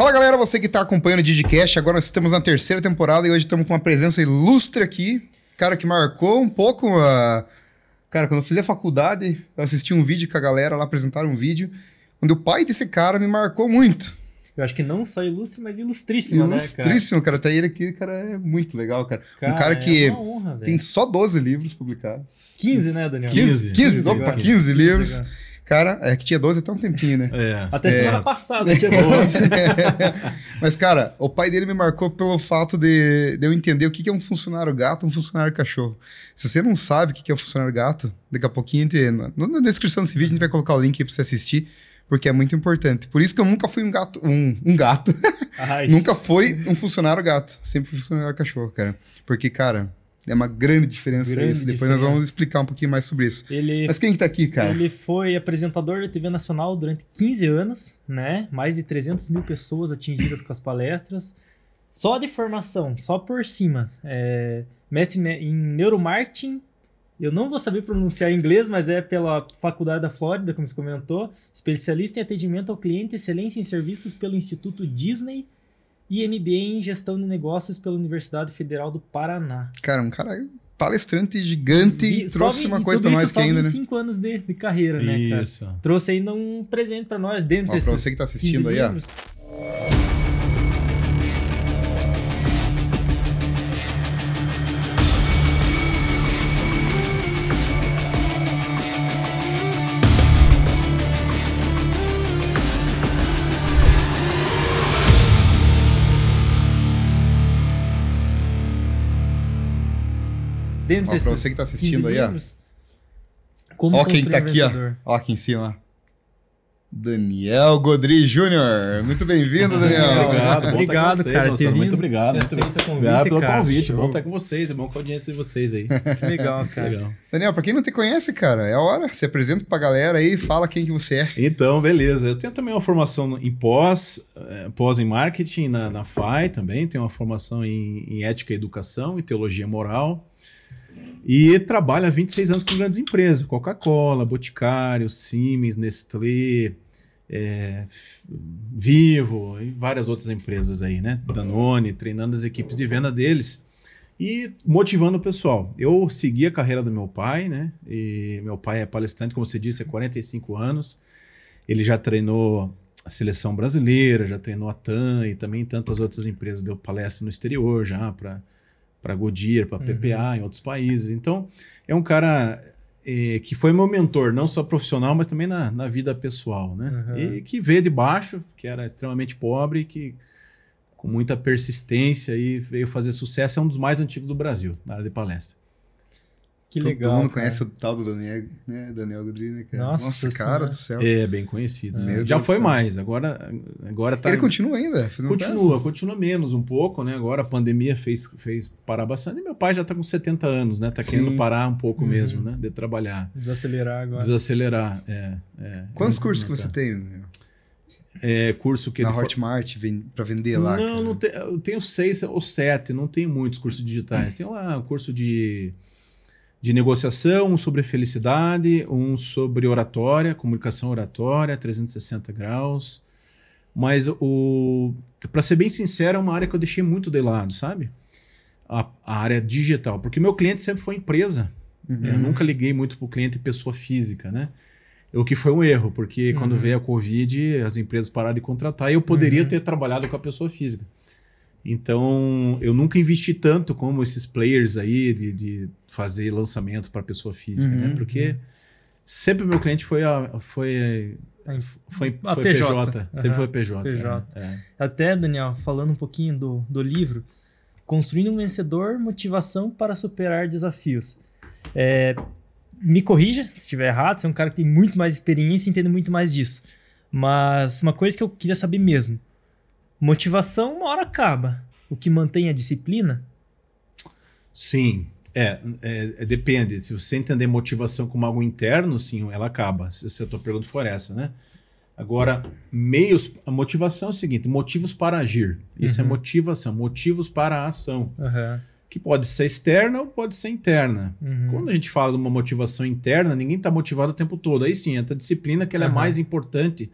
Fala galera, você que está acompanhando o Digicast, agora nós estamos na terceira temporada e hoje estamos com uma presença ilustre aqui. Cara que marcou um pouco a. Cara, quando eu fiz a faculdade, eu assisti um vídeo com a galera lá, apresentaram um vídeo, onde o pai desse cara me marcou muito. Eu acho que não só ilustre, mas ilustríssimo, ilustríssimo, né, cara? Tá ele aqui, cara, é muito legal, cara. cara um cara que é honra, tem só 12 livros publicados. 15, né, Daniel? 15, 15, 15, 15, opa, 15, 15 livros. Legal. Cara, é que tinha 12 até um tempinho, né? É. Até semana é. passada tinha 12. Mas, cara, o pai dele me marcou pelo fato de, de eu entender o que é um funcionário gato um funcionário cachorro. Se você não sabe o que é um funcionário gato, daqui a pouquinho, na, na descrição desse vídeo, a gente vai colocar o link aí pra você assistir porque é muito importante. Por isso que eu nunca fui um gato, um, um gato. nunca fui um funcionário gato, sempre fui funcionário cachorro, cara. Porque, cara, é uma grande diferença grande isso. Depois diferença. nós vamos explicar um pouquinho mais sobre isso. Ele, Mas quem que tá aqui, cara? Ele foi apresentador da TV Nacional durante 15 anos, né? Mais de 300 mil pessoas atingidas com as palestras. Só de formação, só por cima. É, mestre em neuromarketing. Eu não vou saber pronunciar em inglês, mas é pela Faculdade da Flórida, como você comentou. Especialista em atendimento ao cliente, excelência em serviços pelo Instituto Disney e MBA em Gestão de Negócios pela Universidade Federal do Paraná. Cara, um cara palestrante gigante e trouxe uma coisa para nós que ainda, 25 né? anos de, de carreira, né, Isso. Cara? Trouxe ainda um presente para nós dentro desse. Para você que tá assistindo aí, ó. Dentro ó, Pra você que tá assistindo aí, ó. Como ó quem tá aqui, ó. Ó aqui em cima. Daniel Godri Júnior. Muito bem-vindo, Daniel. obrigado, bom obrigado, vocês, cara. Muito, muito obrigado. Muito convite, obrigado pelo cara. convite. Show. Bom estar com vocês. É bom com a audiência de vocês aí. Que legal, cara. Legal. Daniel, pra quem não te conhece, cara, é a hora. Se apresenta pra galera aí fala quem que você é. Então, beleza. Eu tenho também uma formação em pós, eh, pós em marketing na, na FAI também. Tenho uma formação em, em ética e educação e teologia moral. E trabalha há 26 anos com grandes empresas, Coca-Cola, Boticário, Siemens, Nestlé, é, Vivo e várias outras empresas aí, né? Danone, treinando as equipes de venda deles e motivando o pessoal. Eu segui a carreira do meu pai, né? E meu pai é palestrante, como você disse, há 45 anos. Ele já treinou a seleção brasileira, já treinou a TAM e também tantas outras empresas, deu palestra no exterior já para para Goodyear, para PPA, uhum. em outros países. Então, é um cara é, que foi meu mentor, não só profissional, mas também na, na vida pessoal, né? Uhum. E que veio de baixo, que era extremamente pobre, que com muita persistência e veio fazer sucesso, é um dos mais antigos do Brasil, na área de palestra. Que legal. Todo mundo cara. conhece o tal do Daniel, né? Daniel Godrini, né, cara. Nossa, Nossa cara do céu. É, bem conhecido. Ah, Já foi mais, agora, agora tá. Ele continua ainda? Continua, continua menos um pouco, né? Agora a pandemia fez, fez parar bastante. E meu pai já tá com 70 anos, né? Tá Sim. querendo parar um pouco uhum. mesmo, né? De trabalhar. Desacelerar agora. Desacelerar, é. é Quantos cursos que você tem, Daniel? É, curso que Na Hotmart para vender lá? Não, cara. não tem, eu tenho seis ou sete, não tenho muitos cursos digitais. Tem lá um curso de de negociação, um sobre felicidade, um sobre oratória, comunicação oratória, 360 graus. Mas o para ser bem sincero, é uma área que eu deixei muito de lado, sabe? A, a área digital, porque meu cliente sempre foi empresa. Uhum. Eu nunca liguei muito para o cliente pessoa física, né? O que foi um erro, porque uhum. quando veio a Covid, as empresas pararam de contratar e eu poderia uhum. ter trabalhado com a pessoa física. Então, eu nunca investi tanto como esses players aí de, de fazer lançamento para pessoa física, né? uhum, né? Porque uhum. sempre o meu cliente foi a, foi foi, a foi PJ, PJ. Uhum. sempre foi PJ. PJ. É, é. Até, Daniel, falando um pouquinho do, do livro, Construindo um Vencedor, Motivação para Superar Desafios. É, me corrija se estiver errado, você é um cara que tem muito mais experiência e entende muito mais disso. Mas uma coisa que eu queria saber mesmo, Motivação uma hora acaba. O que mantém a disciplina? Sim. É, é, é, depende. Se você entender motivação como algo interno, sim, ela acaba. Se a tua pergunta for essa, né? Agora, meios. A motivação é o seguinte: motivos para agir. Isso é uhum. é motivação, motivos para a ação. Uhum. Que pode ser externa ou pode ser interna. Uhum. Quando a gente fala de uma motivação interna, ninguém está motivado o tempo todo. Aí sim, entra a disciplina que ela é mais importante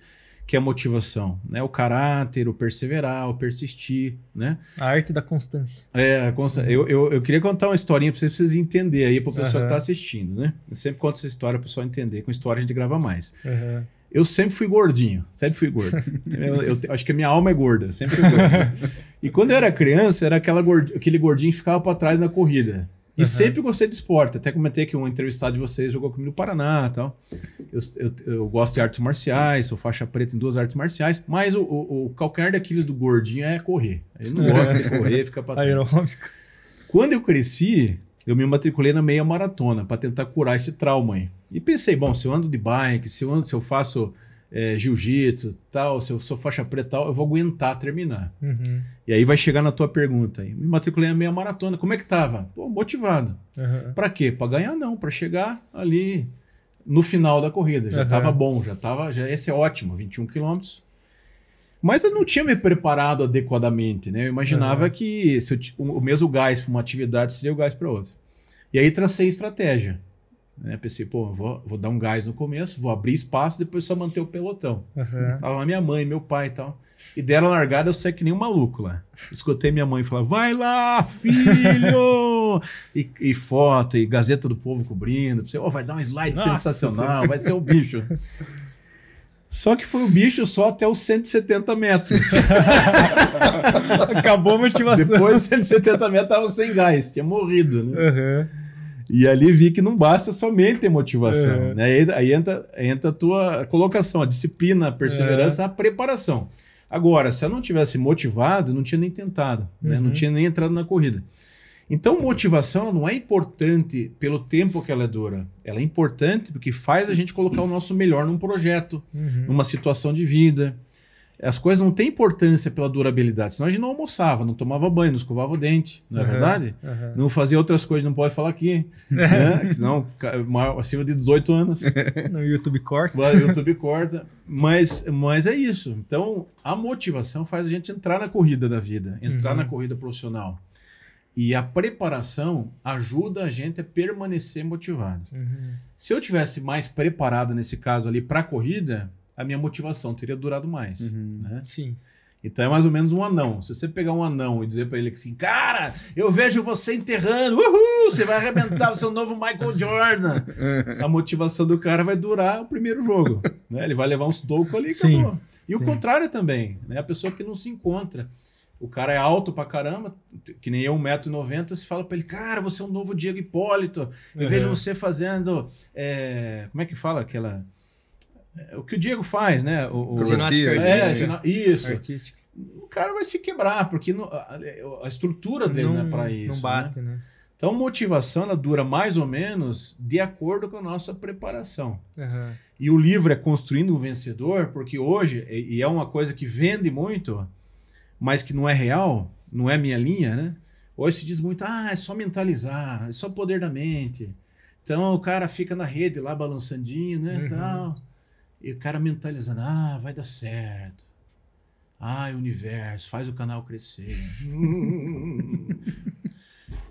que é a motivação, né? O caráter, o perseverar, o persistir, né? A arte da constância. É, consta- eu, eu, eu queria contar uma historinha para vocês, pra vocês entenderem aí, para o pessoal Aham. que tá assistindo, né? Eu sempre conto essa história para o pessoal entender. Com história a gente grava mais. Aham. Eu sempre fui gordinho, sempre fui gordo. eu, eu acho que a minha alma é gorda, sempre fui gordo. e quando eu era criança, era aquela gord- aquele gordinho que ficava para trás na corrida. E Aham. sempre gostei de esporte. Até comentei que um entrevistado de vocês jogou comigo no Paraná e tal. Eu, eu, eu gosto de artes marciais, sou faixa preta em duas artes marciais, mas o, o, o calcanhar daqueles do gordinho é correr. Ele não gosta de correr, fica trás. Aeróbico. Quando eu cresci, eu me matriculei na meia maratona para tentar curar esse trauma aí. E pensei, bom, se eu ando de bike, se eu, ando, se eu faço é, jiu-jitsu, tal, se eu sou faixa preta, tal, eu vou aguentar terminar. Uhum. E aí vai chegar na tua pergunta aí. Me matriculei na meia maratona. Como é que tava? Pô, motivado. Aham. Para quê? Para ganhar não, para chegar ali no final da corrida. Já Aham. tava bom, já tava, já esse é ótimo, 21 quilômetros. Mas eu não tinha me preparado adequadamente, né? Eu imaginava que se eu o mesmo gás para uma atividade seria o gás para outra. E aí tracei estratégia. Né? Pensei, pô, vou, vou dar um gás no começo, vou abrir espaço, depois só manter o pelotão. Aham. Tava lá minha mãe, meu pai e tal. E deram largada, eu saí que nem um maluco lá. Escutei minha mãe falar: vai lá, filho! e, e foto, e Gazeta do Povo cobrindo. Você, "Ó, vai dar um slide Nossa sensacional, vai ser o bicho. Só que foi o bicho só até os 170 metros. Acabou a motivação. Depois dos 170 metros tava sem gás, tinha morrido, né? Aham. E ali vi que não basta somente ter motivação. É. Né? Aí, aí entra, entra a tua colocação, a disciplina, a perseverança, a preparação. Agora, se eu não tivesse motivado, não tinha nem tentado, né? não Uhum. tinha nem entrado na corrida. Então, motivação não é importante pelo tempo que ela dura. Ela é importante porque faz a gente colocar o nosso melhor num projeto, Uhum. numa situação de vida. As coisas não têm importância pela durabilidade, senão a gente não almoçava, não tomava banho, não escovava o dente, não é Aham, verdade? aham. Não fazia outras coisas, não pode falar aqui. né? Senão, maior- acima de 18 anos, No YouTube corta. o YouTube corta. Mas, mas é isso. Então, a motivação faz a gente entrar na corrida da vida, entrar Uhum. na corrida profissional. E a preparação ajuda a gente a permanecer motivado. Uhum. Se eu tivesse mais preparado nesse caso ali para a corrida, a minha motivação teria durado mais. né? Sim. Então é mais ou menos um anão. Se você pegar um anão e dizer pra ele assim, cara, eu vejo você enterrando, uhul, você vai arrebentar o seu novo Michael Jordan. A motivação do cara vai durar o primeiro jogo. Né? Ele vai levar uns tocos ali e Sim, acabou. E o sim. contrário também, né? A pessoa que não se encontra. O cara é alto pra caramba, que nem eu, 1,90m, se fala pra ele, cara, você é um novo Diego Hipólito. Eu Uhum. vejo você fazendo. é, como é que fala aquela. É, o que o Diego faz, né? O, o- Ginástica é, isso Artística. o cara vai se quebrar, porque não- a, a estrutura dele não, é para isso. Não bate, né? né? Então, motivação ela dura mais ou menos de acordo com a nossa preparação. Aham. E o livro é Construindo um Vencedor, porque hoje, e e é uma coisa que vende muito, mas que não é real, não é minha linha, né? Hoje se diz muito, ah, é só mentalizar, é só poder da mente. Então o cara fica na rede lá balançandinho, né, Uhum. tal. E o cara mentalizando, ah, vai dar certo. Ah, universo, faz o canal crescer.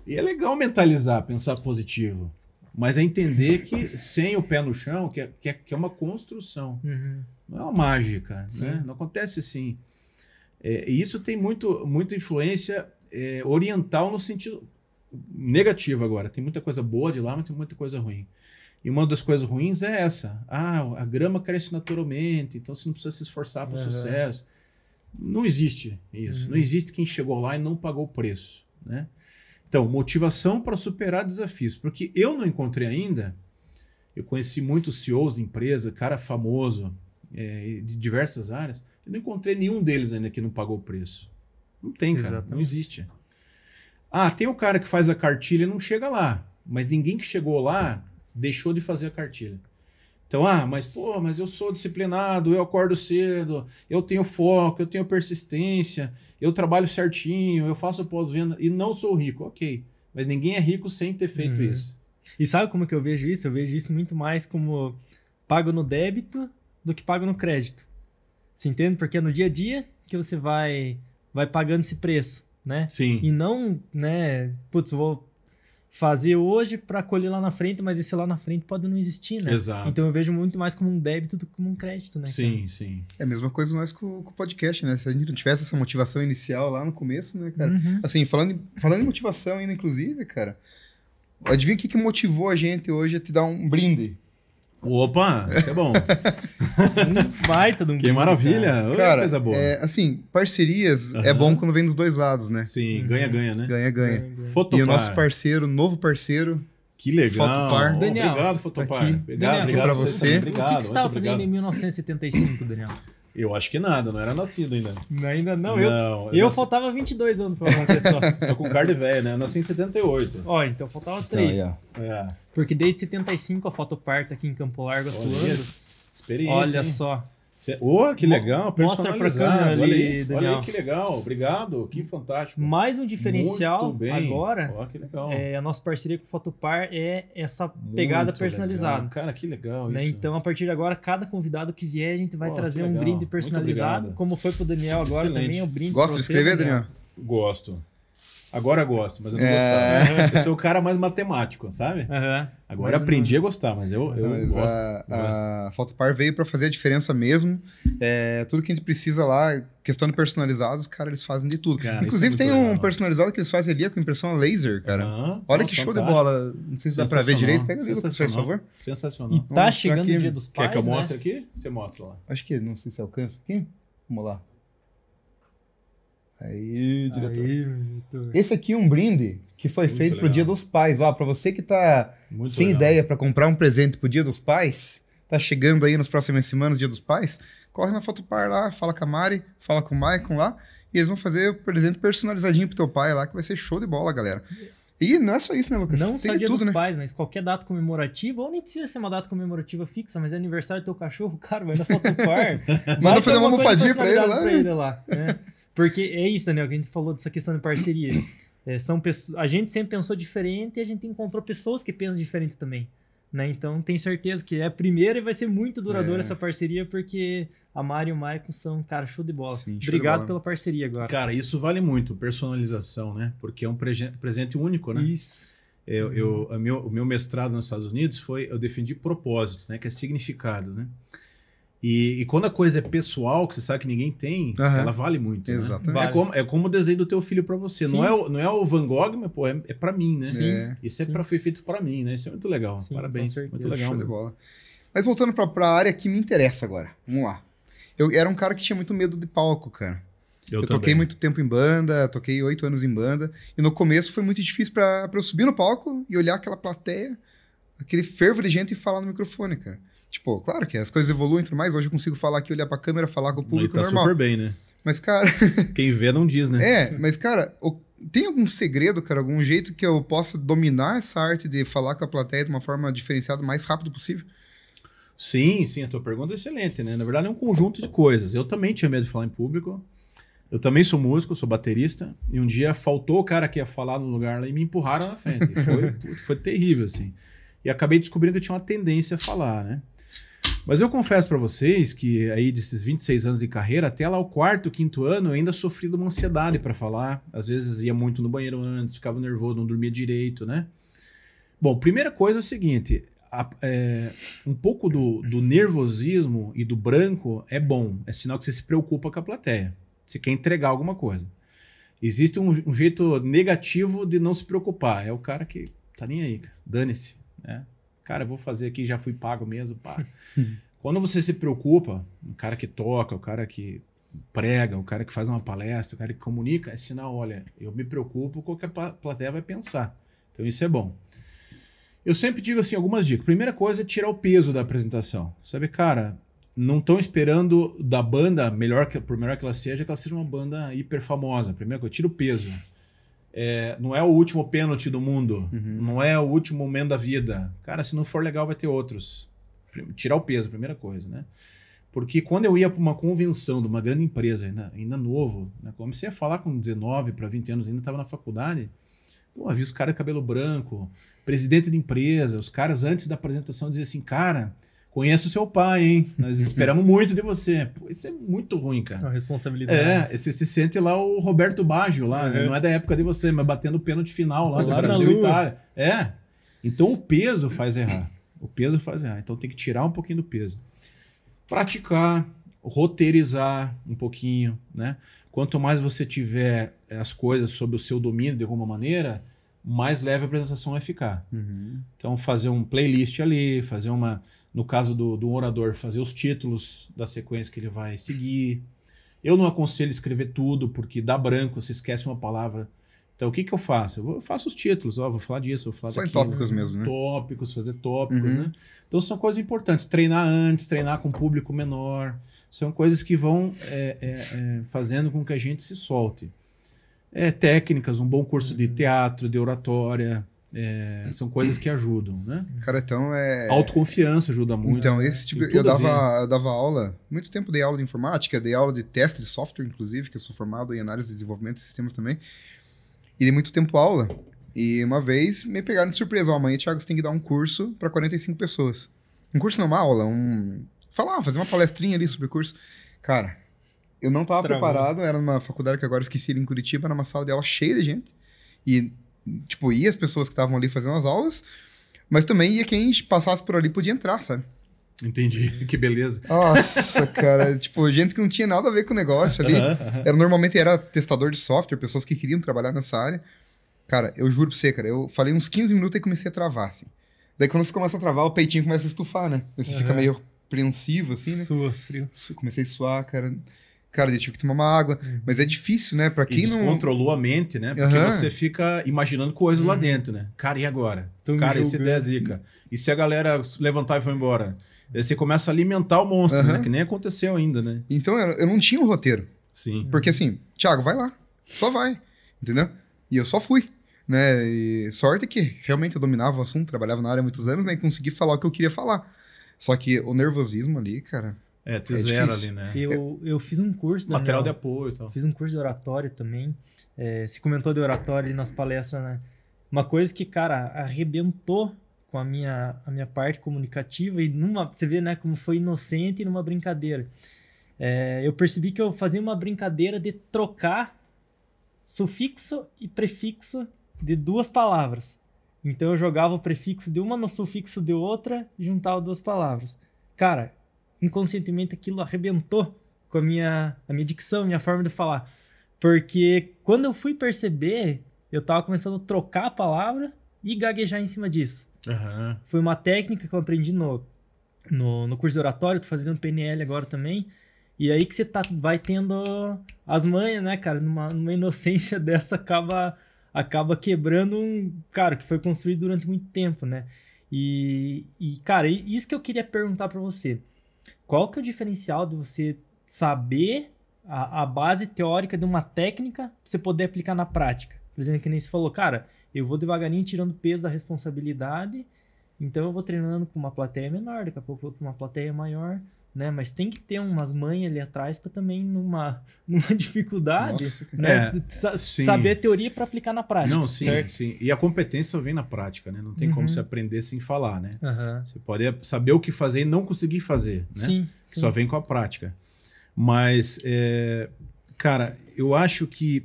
e é legal mentalizar, pensar positivo. Mas é entender que sem o pé no chão, que é, que é, que é uma construção. Uhum. Não é uma mágica, Sim. né? Não acontece assim. É, e isso tem muito, muita influência é, oriental no sentido negativo agora. Tem muita coisa boa de lá, mas tem muita coisa ruim. E uma das coisas ruins é essa. Ah, a grama cresce naturalmente, então você não precisa se esforçar para o sucesso. Não existe isso. Uhum. Não existe quem chegou lá e não pagou o preço. Né? Então, motivação para superar desafios. Porque eu não encontrei ainda. Eu conheci muitos CEOs de empresa, cara famoso, é, de diversas áreas. Eu não encontrei nenhum deles ainda que não pagou o preço. Não tem, cara. Exatamente. Não existe. Ah, tem o cara que faz a cartilha e não chega lá. Mas ninguém que chegou lá deixou de fazer a cartilha. Então, ah, mas pô, mas eu sou disciplinado, eu acordo cedo, eu tenho foco, eu tenho persistência, eu trabalho certinho, eu faço pós-venda e não sou rico. Ok. Mas ninguém é rico sem ter feito Uhum. isso. E sabe como que eu vejo isso? Eu vejo isso muito mais como pago no débito do que pago no crédito. Você entende? Porque é no dia a dia que você vai vai pagando esse preço, né? Sim. E não, né, putz, vou fazer hoje para colher lá na frente, mas esse lá na frente pode não existir, né? Exato. Então eu vejo muito mais como um débito do que como um crédito, né? Sim, sim. É a mesma coisa nós com, com o podcast, né? Se a gente não tivesse essa motivação inicial lá no começo, né, cara? Uhum. Assim, falando, em- falando em motivação ainda, inclusive, cara. Adivinha o que, que motivou a gente hoje a te dar um brinde? Opa, isso é bom. Um baita de um que maravilha. Cara, coisa boa. é, assim, parcerias é Aham. bom quando vem dos dois lados, né? Sim, ganha-ganha, né? Ganha, ganha. Ganha, ganha. Fotopar. E o nosso parceiro, novo parceiro, Que legal. Fotopar. Daniel, obrigado, Fotopar. aqui. Obrigado, Daniel, obrigado pra a vocês você. também. O que, Obrigado, que você estava fazendo obrigado. em 1975, Daniel? Eu acho que nada, não era nascido ainda. Ainda não, Não, eu, eu eu nasci- faltava 22 anos pra nascer só. Tô com cara de velho, né? Eu nasci em 78. Ó, então faltava 3. Aí, ó. É. Porque desde 75 a Fotopar tá aqui em Campo Largo Olha atuando. Experiência. Olha hein? só. Cê... Ô, que legal, personalizado. câmera ali, olha, aí, olha Daniel. aí que legal. Obrigado, que fantástico. Mais um diferencial agora. Ó, que legal. É, a nossa parceria com o Fotopar é essa pegada Muito personalizada. legal. Cara, que legal né? isso. Então, a partir de agora, cada convidado que vier, a gente vai Pô, trazer um brinde personalizado. Como foi pro Daniel agora Excelente. também, o brinde Gosta de escrever, Daniel? Gosto. Agora gosto, mas eu não É. gostava. Eu sou o cara mais matemático, sabe? Aham. Agora Mas aprendi a gostar, mas eu, eu Mas gosto. a, a Fotopar veio para fazer a diferença mesmo. É, tudo que a gente precisa lá, questão de personalizados, cara, eles fazem de tudo. Cara, Inclusive, isso é tem muito um legal. personalizado que eles fazem ali com impressão a laser, cara. Aham. Olha Nossa, que show de bola. Não sei se dá pra ver direito. Pega ali, Lucas, por favor. Sensacional. E tá chegando aqui. o dia dos pais, Quer que eu né? mostre aqui? Você mostra lá. Acho que não sei se alcança aqui. Vamos lá. Aí, diretor. Aí, diretor. Esse aqui é um brinde que foi Muito feito pro legal. Dia dos Pais. Ó, para você que tá Muito sem legal. ideia para comprar um presente pro Dia dos Pais, tá chegando aí nas próximas semanas, Dia dos Pais, corre na Fotopar lá, fala com a Mari, fala com o Maicon lá, e eles vão fazer o presente personalizadinho pro teu pai lá, que vai ser show de bola, galera. E não é só isso, né, Lucas? Não Tem só dia tudo, dos né? pais, mas qualquer data comemorativa, ou nem precisa ser uma data comemorativa fixa, mas é aniversário do teu cachorro, cara, vai na Fotopar. Manda fazer uma almofadinha pra ele lá, né? lá, né? Porque é isso, Daniel, que a gente falou dessa questão de parceria. É, são pessoas, a gente sempre pensou diferente e a gente encontrou pessoas que pensam diferente também. Né? Então tenho certeza que é a primeira e vai ser muito duradoura É. essa parceria, porque a Mari e o Maicon são, cara, show de bola. Sim, Obrigado bola. pela parceria agora. Cara, isso vale muito, personalização, né? Porque é um presente único, né? Isso. Eu, eu, meu, o meu mestrado nos Estados Unidos foi, eu defendi propósito, né? Que é significado, né? E, e quando a coisa é pessoal, que você sabe que ninguém tem, Aham. ela vale muito. né? Exatamente. É, Vale. como, é como o desenho do teu filho pra você. Sim. Não é, o, não é o Van Gogh, mas pô, é, é pra mim, né? Sim. É. Isso é pra, foi feito pra mim, né? Isso é muito legal. Sim, Parabéns. Muito legal. Show de bola. Mas voltando pra, pra área que me interessa agora. Vamos lá. Eu era um cara que tinha muito medo de palco, cara. Eu, toquei também. muito tempo em banda, toquei oito anos em banda. E no começo foi muito difícil pra, pra eu subir no palco e olhar aquela plateia, aquele fervo de gente e falar no microfone, cara. Tipo, claro que as coisas evoluem e tudo mais. Hoje eu consigo falar aqui, olhar pra câmera, falar com o público tá normal. super bem, né? Mas, cara, Quem vê não diz, né? é, mas, cara, o- tem algum segredo, cara, algum jeito que eu possa dominar essa arte de falar com a plateia de uma forma diferenciada o mais rápido possível? Sim, sim, a tua pergunta é excelente, né? Na verdade é um conjunto de coisas. Eu também tinha medo de falar em público. Eu também sou músico, sou baterista. E um dia faltou o cara que ia falar no lugar lá e me empurraram na frente. E foi, foi terrível, assim. E acabei descobrindo que eu tinha uma tendência a falar, né? Mas eu confesso pra vocês que aí desses 26 anos de carreira, até lá o quarto, quinto ano, eu ainda sofri de uma ansiedade pra falar. Às vezes ia muito no banheiro antes, ficava nervoso, não dormia direito, né? Bom, primeira coisa é o seguinte: a- é, um pouco do, do nervosismo e do branco é bom, é sinal que você se preocupa com a plateia. Você quer entregar alguma coisa. Existe um, um jeito negativo de não se preocupar. É o cara que tá nem aí. Dane-se. Né? Cara, eu vou fazer aqui, já fui pago mesmo. Pá. Quando você se preocupa, o cara que toca, o cara que prega, o cara que faz uma palestra, o cara que comunica, é sinal, olha, eu me preocupo com o que a pla- plateia vai pensar. Então isso é bom. Eu sempre digo assim algumas dicas. Primeira coisa é tirar o peso da apresentação. Sabe, cara, não estão esperando da banda, melhor que, por melhor que ela seja, que ela seja uma banda hiper famosa. Primeira coisa, tira o peso. É, não é o último pênalti do mundo. Não é o último momento da vida. Cara, se não for legal, vai ter outros. Tirar o peso, primeira coisa, né? Porque quando eu ia para uma convenção de uma grande empresa, ainda, ainda novo, né? comecei a falar com 19 para 20 anos, ainda estava na faculdade. Pô, vi os caras de cabelo branco, presidente de empresa, os caras antes da apresentação diziam assim, cara, Conheço seu pai, hein? Nós esperamos muito de você. Pô, isso é muito ruim, É cara. uma responsabilidade. É, você se sente lá o Roberto Baggio lá, né? Uhum. não é da época de você, mas batendo o pênalti final lá, Lá do Brasil e. Itália. É. Então o peso faz errar. O peso faz errar. Então tem que tirar um pouquinho do peso. Praticar, roteirizar um pouquinho, né? Quanto mais você tiver as coisas sob o seu domínio de alguma maneira, mais leve a apresentação vai ficar. Então, fazer um playlist ali, fazer uma. No caso do, do orador, fazer os títulos da sequência que ele vai seguir. Eu não aconselho escrever tudo, porque dá branco, você esquece uma palavra. Então, o que, que eu faço? Eu, vou- eu faço os títulos, ó, vou falar disso, vou falar Só daquilo. tópicos mesmo, né? Tópicos, fazer tópicos, né? Então, são coisas importantes. Treinar antes, treinar com um público menor. São coisas que vão é, é, é, fazendo com que a gente se solte. É, técnicas, um bom curso de teatro, de oratória, é, são coisas que ajudam, né? Cara, então é. Autoconfiança ajuda muito. Então, né? esse tipo. Eu dava, eu dava aula, muito tempo dei aula de informática, dei aula de teste de software, inclusive, que eu sou formado em análise e desenvolvimento de sistemas também. E dei muito tempo aula. E uma vez me pegaram de surpresa. Ó, amanhã, Thiago, você tem que dar um curso para 45 pessoas. Um curso não, uma aula, um. Falar, fazer uma palestrinha ali sobre o curso. Cara, eu não tava Travou. preparado, era numa faculdade que agora eu esqueci ali em Curitiba, era uma sala de aula cheia de gente. E, tipo, ia as pessoas que estavam ali fazendo as aulas, mas também ia quem passasse por ali podia entrar, sabe? Entendi. Que beleza. Nossa, cara, tipo, gente que não tinha nada a ver com o negócio ali. Era, normalmente era testador de software, pessoas que queriam trabalhar nessa área. Cara, eu juro pra você, cara, eu falei uns 15 minutos e comecei a travar, assim. Daí quando você começa a travar, o peitinho começa a estufar, né? Você fica Aham. meio apreensivo, assim, né? Sua, frio. Comecei a suar, cara. Cara, eu tive que tomar uma água. Mas é difícil, né? Pra E quem não. descontrolou a mente, né? Porque Aham. você fica imaginando coisas lá dentro, né? Cara, e agora? Me Cara, esse ideia é zica. E se a galera levantar e for embora? Aí você começa a alimentar o monstro, Aham. né? Que nem aconteceu ainda, né? Então eu, eu não tinha um roteiro. Sim. Porque assim, Thiago, vai lá. Só vai. Entendeu? E eu só fui. Né? E sorte que realmente eu dominava o assunto, trabalhava na área há muitos anos, né? E consegui falar o que eu queria falar. Só que o nervosismo ali, cara. É, te É zero difícil. ali, né? Eu, eu fiz um curso. Material de Daniel. apoio e tal. Fiz um curso de oratório também. É, se comentou de oratório ali nas palestras, né? Uma coisa que, cara, arrebentou com a minha, a minha parte comunicativa e numa. Você vê, né, como foi inocente numa brincadeira. É, eu percebi que eu fazia uma brincadeira de trocar sufixo e prefixo de duas palavras. Então eu jogava o prefixo de uma no sufixo de outra e juntava duas palavras. Cara, inconscientemente aquilo arrebentou com a minha, a minha dicção, minha forma de falar. Porque quando eu fui perceber, eu tava começando a trocar a palavra e gaguejar em cima disso. Aham. Foi uma técnica que eu aprendi no, no, no curso de oratório, tô fazendo PNL agora também. E aí que você tá, vai tendo as manhas, né, cara? Numa, numa inocência dessa acaba, acaba quebrando um. Cara, que foi construído durante muito tempo, né? E, e cara, isso que eu queria perguntar pra você. Qual que é o diferencial de você saber a, a base teórica de uma técnica pra você poder aplicar na prática? Por exemplo, que nem você falou, cara, eu vou devagarinho tirando peso da responsabilidade, então eu vou treinando com uma plateia menor, daqui a pouco eu vou pra uma plateia maior, né? Mas tem que ter umas manhas ali atrás pra também numa, numa dificuldade, Nossa, né? É, sa- sim. saber a teoria pra aplicar na prática. Não, sim, certo? sim. E a competência só vem na prática, né? Não tem como Uhum. se aprender sem falar, né? Aham. Você pode saber o que fazer e não conseguir fazer, né? Sim, sim. só vem com a prática. Mas, é, cara, eu acho que,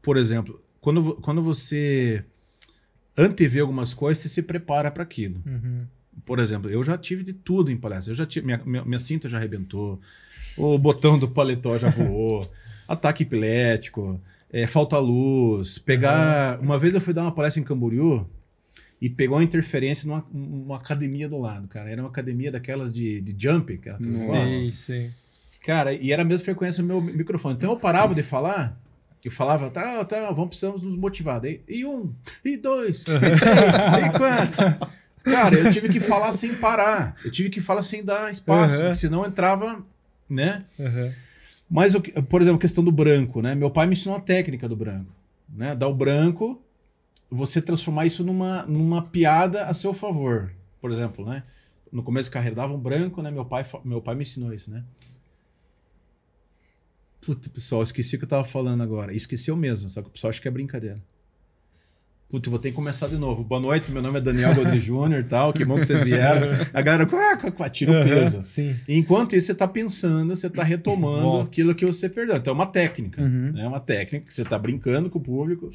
por exemplo, quando, quando você antevê algumas coisas, você se prepara para aquilo. Uhum. Por exemplo, eu já tive de tudo em palestra. Eu já tive, minha, minha, minha cinta já arrebentou, o botão do paletó já voou, ataque epilético, é, falta luz, pegar. Uma vez eu fui dar uma palestra em Camboriú e pegou uma interferência numa, numa academia do lado, cara. Era uma academia daquelas de, de jump, aquela que você gosta. Sei, sei. Cara, e era a mesma frequência do meu microfone. Então eu parava de falar, eu falava, tá, tá, vamos, precisamos nos motivar. Daí, e um, e dois, e três, e quatro. Cara, eu tive que falar sem parar. Eu tive que falar sem dar espaço, Uhum. senão entrava, né? Aham. Mas, por exemplo, a questão do branco, né? Meu pai me ensinou a técnica do branco. Né? Dar o branco, você transformar isso numa, numa piada a seu favor. Por exemplo, né? No começo da carreira, dava um branco, né? Meu pai, meu pai me ensinou isso, né? Puta, pessoal, esqueci o que eu tava falando agora. Esqueceu mesmo, só que o pessoal acha que é brincadeira. Putz, vou ter que começar de novo. Boa noite, meu nome é Daniel Godri Júnior tal. Que bom que vocês vieram. A galera quá, tira o peso. sim. Enquanto isso, você tá pensando, você tá retomando Volta. aquilo que você perdeu. Então é uma técnica. Uhum. É uma técnica que você tá brincando com o público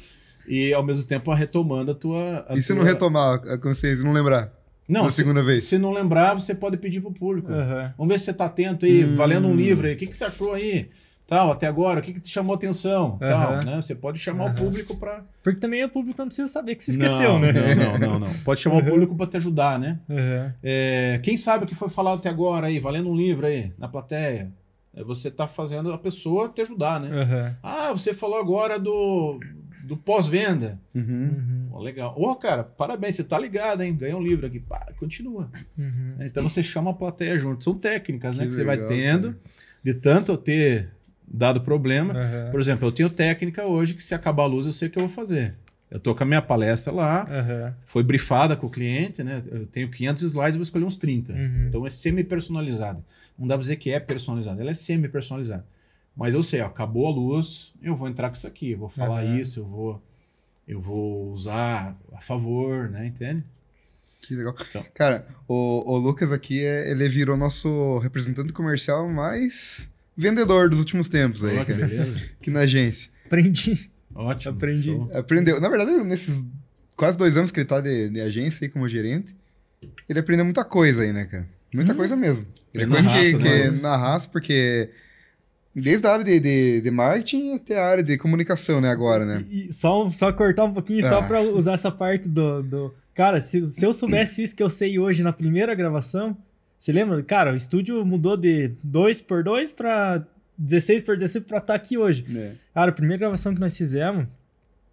e ao mesmo tempo retomando a tua. a E se tua- não retomar a consciência, não lembrar? Não, se- segunda vez? Se não lembrar, você pode pedir pro público. Aham. Vamos ver se você tá atento aí, Hum. valendo um livro aí. O que, que você achou aí? Tal, até agora, o que, que te chamou atenção? Tal, né? Você pode chamar o público para Porque também o público não precisa saber que você esqueceu, não, né? Não, não, não, não. Pode chamar o público para te ajudar, né? É, quem sabe o que foi falado até agora aí, valendo um livro aí, na plateia. É, Você tá fazendo a pessoa te ajudar, né? Ah, você falou agora do, do pós-venda. Ó, legal. Ô, cara, parabéns, você tá ligado, hein? Ganhou um livro aqui. Pá, continua. Uhum. Então você chama a plateia junto. São técnicas, né? Que Que você vai legal, tendo, de tanto eu ter dado problema. Aham. Por exemplo, eu tenho técnica hoje que se acabar a luz, eu sei o que eu vou fazer. Eu tô com a minha palestra lá, Aham. foi brifada com o cliente, né? Eu tenho 500 slides, eu vou escolher uns 30. Uhum. Então é semi-personalizado. Não dá pra dizer que é personalizado, ela é semi-personalizada. Mas eu sei, ó, acabou a luz, eu vou entrar com isso aqui, eu vou falar isso, eu vou eu vou usar a favor, né? Entende? Que legal. Então. Cara, o, o Lucas aqui, é, ele virou nosso representante comercial mais vendedor dos últimos tempos aí, cara. beleza. Aqui na agência. Aprendi. Ótimo. Aprendi. show. Aprendeu. Na verdade, nesses quase dois anos que ele tá de, de agência aí como gerente, ele aprendeu muita coisa aí, né, cara? Muita coisa mesmo. Ele é na coisa que, raça, que né? na raça, porque desde a área de, de, de marketing até a área de comunicação, né, agora, né? E só, só cortar um pouquinho, só Ah. pra usar essa parte do. do... Cara, se, se eu soubesse isso que eu sei hoje na primeira gravação, você lembra? Cara, o estúdio mudou de 2 por 2 pra 16 por 16 pra estar aqui hoje. É. Cara, a primeira gravação que nós fizemos,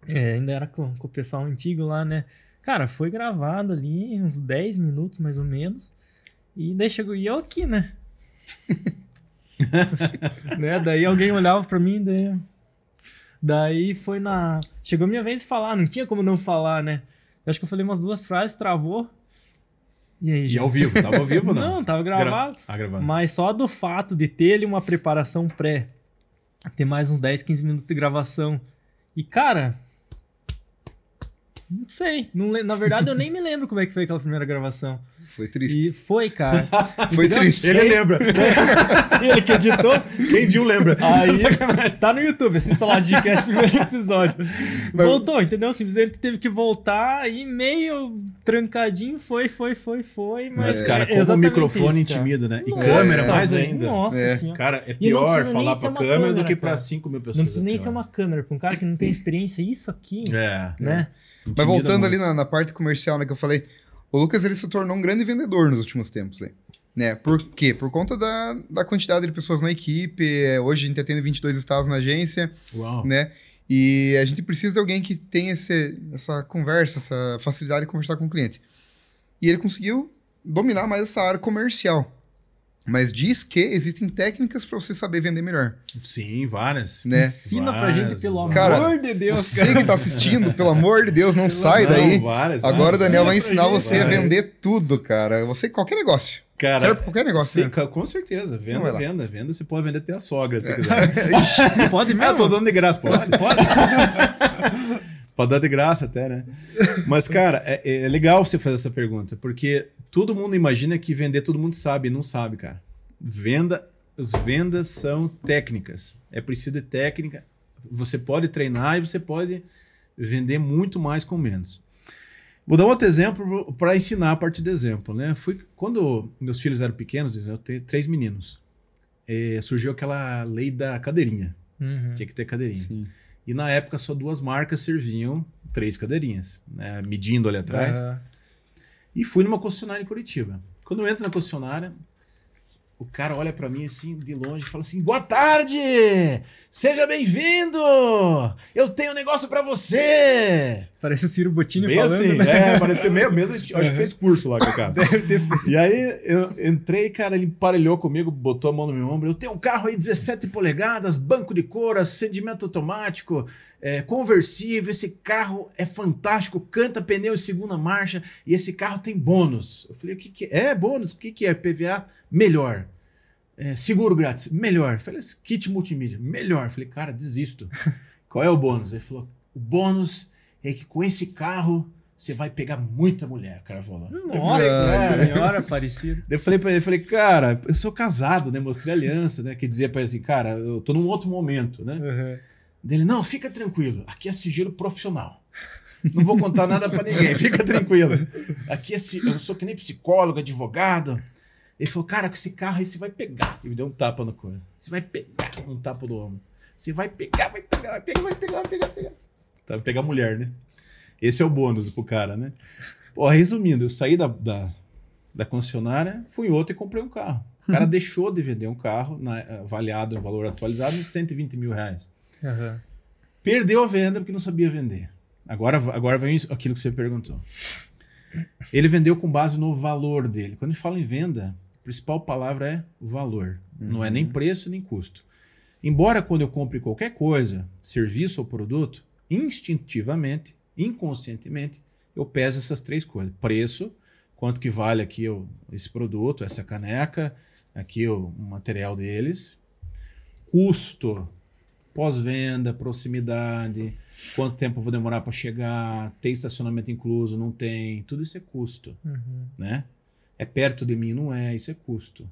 é, ainda era com, com o pessoal antigo lá, né? Cara, foi gravado ali uns 10 minutos mais ou menos. E daí chegou. E eu aqui, né? né? Daí alguém olhava pra mim, daí. Daí foi na. Chegou minha vez de falar, não tinha como não falar, né? Eu acho que eu falei umas duas frases, travou. E aí, E ao vivo, tava ao vivo não? Não, tava gravado. Gra- Ah, gravado. Mas só do fato de ter ali uma preparação pré, ter mais uns 10, 15 minutos de gravação. E, cara. Não sei. Não Na verdade, eu nem me lembro como é que foi aquela primeira gravação. Foi triste. E foi, cara. Foi triste. Ele lembra. Ele que editou. Quem viu lembra. Aí tá no YouTube, assista lá Gcast primeiro episódio. Voltou, entendeu? Simplesmente teve que voltar aí meio trancadinho, foi, foi, foi, foi. Mas, Mas, cara, é como o exatamente microfone isso, intimida, né? E Nossa, câmera mais ainda. Nossa É. senhora. Cara, é E pior falar pra uma câmera, do câmera, que pra cara. 5 mil pessoas. Não precisa é nem ser uma câmera, pra um cara que não tem experiência, isso aqui. É. Né? Mas voltando muito. ali na, na parte comercial, né, que eu falei, o Lucas ele se tornou um grande vendedor nos últimos tempos, aí, né? Por quê? Por conta da, da quantidade de pessoas na equipe. é, Hoje a gente atende 22 estados na agência, Uau. né? E a gente precisa de alguém que tenha esse, essa conversa, essa facilidade de conversar com o cliente. E ele conseguiu dominar mais essa área comercial. Mas diz que existem técnicas para você saber vender melhor, Sim, várias. né? Ensina pra Várias, gente, pelo várias. Cara, amor de Deus, Você cara. que tá assistindo, pelo amor de Deus, não sai Não, daí. várias, Agora o várias. Daniel vai Ensina ensinar pra você a gente. vender tudo, cara. Você, qualquer negócio. Cara, Serve pra qualquer negócio, sim, né? com certeza. Venda, venda, venda. Você pode vender até a sogra, se quiser. Pode Ah, mesmo? eu tô dando de graça, pode? Pode. pode dar de graça até, né? Mas, cara, é, é legal você fazer essa pergunta, porque todo mundo imagina que vender todo mundo sabe, e não sabe, cara. Venda, as vendas são técnicas. É preciso de técnica. Você pode treinar e você pode vender muito mais com menos. Vou dar um outro exemplo para ensinar a partir de exemplo, né? Fui quando meus filhos eram pequenos, eu tenho três meninos. eh, surgiu aquela lei da cadeirinha. Uhum. Tinha que ter cadeirinha. Sim. E na época só duas marcas serviam três cadeirinhas, né? medindo ali atrás. Aham. E fui numa concessionária em Curitiba. Quando eu entro na concessionária, o cara olha pra mim assim de longe e fala assim: "Boa tarde! Seja bem-vindo! Eu tenho um negócio pra você!" Parece o Ciro Bottini falando, assim, né? é, parecia mesmo, mesmo acho que fez curso lá com o cara. Deve ter feito. E aí eu entrei, cara, ele emparelhou comigo, botou a mão no meu ombro. Eu tenho um carro aí 17 polegadas, banco de couro, acendimento automático, é, conversível. Esse carro é fantástico, canta pneu em segunda marcha e esse carro tem bônus. Eu falei, o que, que é? É bônus? O que, que é? PVA? Melhor. É, seguro grátis? Melhor. Falei, kit multimídia? Melhor. Falei, cara, desisto. Qual é o bônus? Ele falou, o bônus é que com esse carro você vai pegar muita mulher, cara falou. Nossa, Cara. senhora eu falei pra ele, eu falei, cara, eu sou casado, né? Mostrei a aliança, né? Que dizia pra ele assim, cara, eu tô num outro momento, né? Uhum. Dele, não, fica tranquilo, aqui é sigilo profissional. Não vou contar nada pra ninguém, fica tranquilo. Aqui é, eu sou que nem psicólogo, advogado. Ele falou, cara, com esse carro aí você vai pegar. E me deu um tapa no coisa. Você vai pegar um tapa do ombro. Você vai pegar, vai pegar, vai pegar, vai pegar, vai pegar, vai pegar. Tá, pegar mulher, né? Esse é o bônus pro cara, né? Pô, resumindo, eu saí da, da, da concessionária, fui em outra e comprei um carro. O cara deixou de vender um carro na- avaliado em valor atualizado de 120 mil reais. Uhum. Perdeu a venda porque não sabia vender. Agora, agora vem aquilo que você perguntou. Ele vendeu com base no valor dele. Quando a gente fala em venda, principal palavra é valor. Não é nem preço nem custo. Embora quando eu compre qualquer coisa, serviço ou produto, instintivamente, inconscientemente, eu peso essas três coisas. Preço, quanto que vale aqui o, esse produto, essa caneca, aqui o, o material deles. Custo, pós-venda, proximidade, quanto tempo eu vou demorar para chegar, tem estacionamento incluso, não tem, tudo isso é custo, Uhum. né? É perto de mim, não é, isso é custo.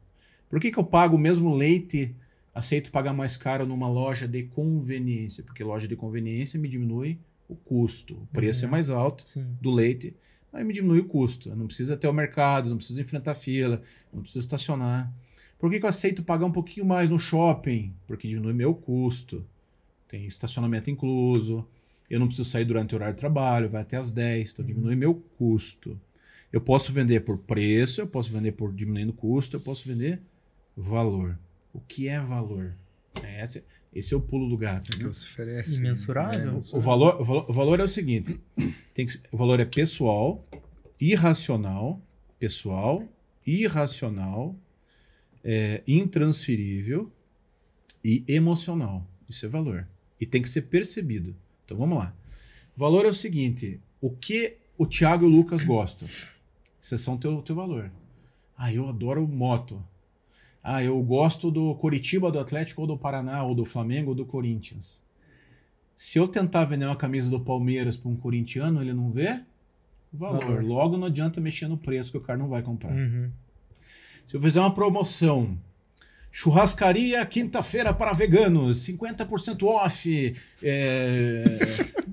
Por que, que eu pago o mesmo leite, aceito pagar mais caro numa loja de conveniência? Porque loja de conveniência me diminui o custo, o preço é mais alto Sim. do leite, aí me diminui o custo. Eu não preciso até o mercado, não preciso enfrentar fila, não preciso estacionar. Por que, que eu aceito pagar um pouquinho mais no shopping? Porque diminui meu custo. Tem estacionamento incluso, eu não preciso sair durante o horário de trabalho, vai até as 10, então diminui meu custo. Eu posso vender por preço, eu posso vender por diminuindo custo, eu posso vender valor. O que é valor? É Esse, esse é o pulo do gato. que né? você oferece. Imensurável? É, O valor, o valor, o valor é o seguinte: tem que, o valor é pessoal, irracional, pessoal, irracional, é, intransferível e emocional. Isso é valor. E tem que ser percebido. Então vamos lá. Valor é o seguinte: o que o Thiago e o Lucas gostam? Esses são teu, teu valor. Ah, eu adoro moto. Ah, eu gosto do Coritiba, do Atlético, ou do Paraná, ou do Flamengo, ou do Corinthians. Se eu tentar vender uma camisa do Palmeiras para um corintiano, ele não vê valor. Valor. Logo não adianta mexer no preço que o cara não vai comprar. Uhum. Se eu fizer uma promoção, churrascaria quinta-feira para veganos, 50% off, é,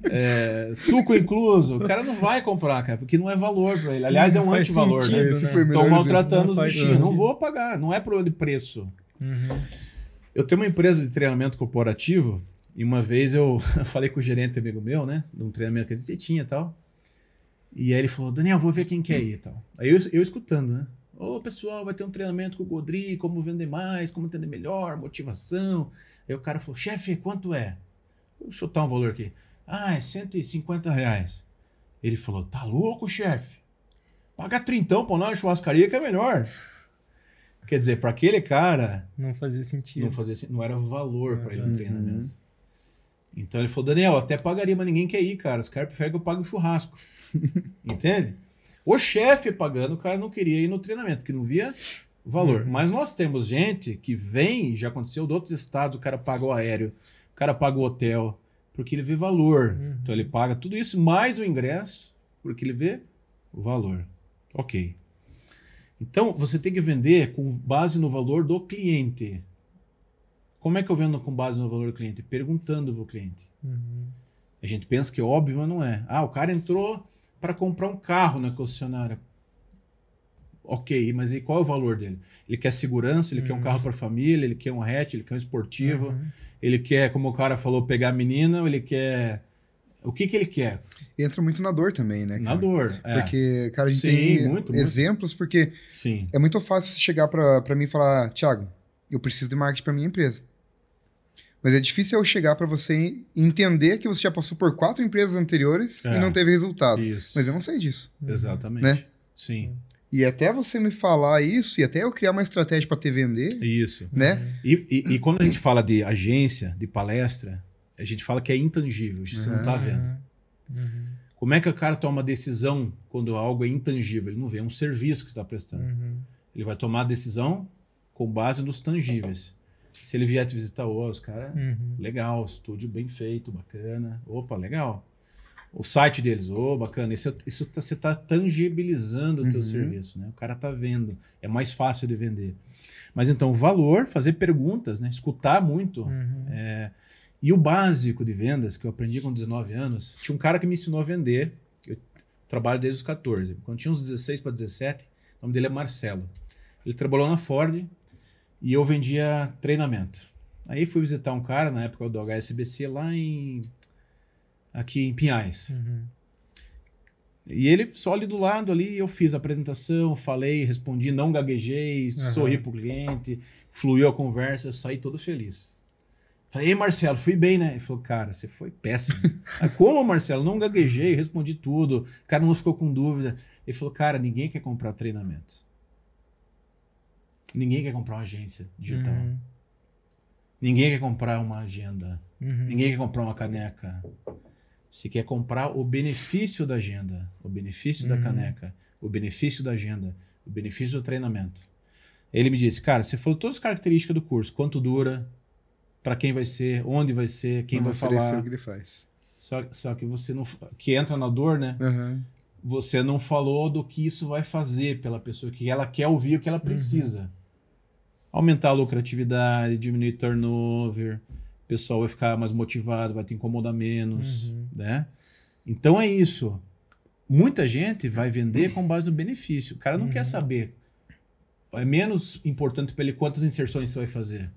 é, suco incluso, o cara não vai comprar, cara, porque não é valor para ele. Aliás, é um antivalor, né? né? Estão exemplo. maltratando Não os bichinhos. Não vou pagar, não é problema de preço. Uhum. Eu tenho uma empresa de treinamento corporativo e uma vez eu falei com o gerente amigo meu, né? Num treinamento que a gente tinha e tal. E aí ele falou, Daniel, vou ver quem quer ir e tal. Aí eu, eu escutando, né? Ô, pessoal, vai ter um treinamento com o Godri, como vender mais, como entender melhor, motivação. Aí o cara falou, chefe, quanto é? Vou chutar um valor aqui. Ah, é 150 reais. Ele falou, tá louco, chefe? Paga trintão pra nós na churrascaria que é melhor. Quer dizer, para aquele cara, Não fazia sentido. não fazia não era valor para ele no Uhum. treinamento. Então ele falou, Daniel, até pagaria, mas ninguém quer ir, cara. Os caras preferem que eu pague um churrasco. Entende? O chefe pagando, o cara não queria ir no treinamento, porque não via valor. Mas nós temos gente que vem, já aconteceu de outros estados, o cara paga o aéreo, o cara paga o hotel, porque ele vê valor. Então ele paga tudo isso mais o ingresso, porque ele vê o valor. Ok. Então, você tem que vender com base no valor do cliente. Como é que eu vendo com base no valor do cliente? Perguntando pro cliente. Uhum. A gente pensa que é óbvio, mas não é. Ah, o cara entrou para comprar um carro na concessionária. Ok, mas e qual é o valor dele? Ele quer segurança, ele quer um carro para família, ele quer um hatch, ele quer um esportivo, ele quer, como o cara falou, pegar a menina, ou ele quer. O que, que ele quer? Entra muito na dor também, né? Na cara? dor. É. Porque, cara, a gente Sim, tem muito, muito. exemplos, porque Sim. é muito fácil você chegar pra, pra mim e falar, Thiago, eu preciso de marketing pra minha empresa. Mas é difícil eu chegar pra você e entender que você já passou por quatro empresas anteriores É. e não teve resultado. Isso. Mas eu não sei disso. Exatamente. Né? Sim. E até você me falar isso e até eu criar uma estratégia pra te vender, Isso. né? E, e, e quando a gente fala de agência, de palestra, a gente fala que é intangível, você não tá vendo. Como é que o cara toma decisão quando algo é intangível? Ele não vê, é um serviço que está prestando. Uhum. Ele vai tomar a decisão com base nos tangíveis. Se ele vier te visitar, ô, os caras, Uhum. legal, estúdio bem feito, bacana. Opa, legal. O site deles, ô, bacana. Isso, isso tá, você está tangibilizando o teu Uhum. serviço, né? O cara tá vendo, é mais fácil de vender. Mas então, o valor, fazer perguntas, né? Escutar muito. Uhum. É, e o básico de vendas, que eu aprendi com 19 anos, tinha um cara que me ensinou a vender. Eu trabalho desde os 14. Quando tinha uns 16 para 17, o nome dele é Marcelo. Ele trabalhou na Ford e eu vendia treinamento. Aí fui visitar um cara na época do HSBC lá em aqui em Pinhais. Uhum. E ele só ali do lado ali, eu fiz a apresentação, falei, respondi, não gaguejei, Aham. sorri pro cliente, fluiu a conversa, eu saí todo feliz. Falei, ei Marcelo, fui bem, né? Ele falou, cara, você foi péssimo. Aí, como, Marcelo? Não gaguejei, respondi tudo, o cara não ficou com dúvida. Ele falou, cara, ninguém quer comprar treinamento. Ninguém quer comprar uma agência digital. Uhum. Ninguém quer comprar uma agenda. Uhum. Ninguém quer comprar uma caneca. Você quer comprar o benefício da agenda, o benefício da Uhum. caneca, o benefício da agenda, o benefício do treinamento. Ele me disse, cara, você falou todas as características do curso, quanto dura, para quem vai ser, onde vai ser, quem vai falar. o que ele faz. Só, só que você não, que entra na dor, né? Aham. Você não falou do que isso vai fazer pela pessoa, que ela quer ouvir o que ela precisa. Aumentar a lucratividade, diminuir turnover, pessoal vai ficar mais motivado, vai te incomodar menos, Uhum. né? Então é isso. Muita gente vai vender com base no benefício. O cara não quer saber. É menos importante para ele quantas inserções você vai fazer.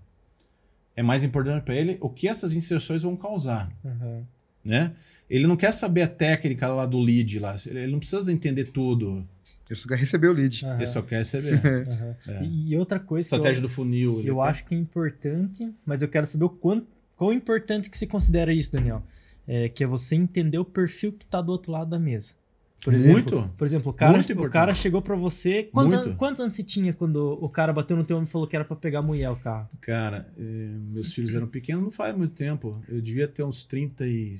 É mais importante para ele o que essas inserções vão causar Uhum. né? Ele não quer saber a técnica lá do lead lá. Ele não precisa entender tudo. Ele só quer receber o lead. Aham. Ele só quer saber. Aham. É. E, outra coisa que eu, Estratégia do funil. eu quer- acho que é importante, mas eu quero saber o quanto, quão importante que você considera isso, Daniel. É, que é você entender o perfil que está do outro lado da mesa. Por exemplo, Muito. Por exemplo, o cara, o cara chegou pra você. Quantos, anos, quantos anos você tinha quando o cara bateu no teu ombro e falou que era pra pegar a mulher o carro? Cara, eh, meus filhos eram pequenos, não faz muito tempo. Eu devia ter uns 30 e...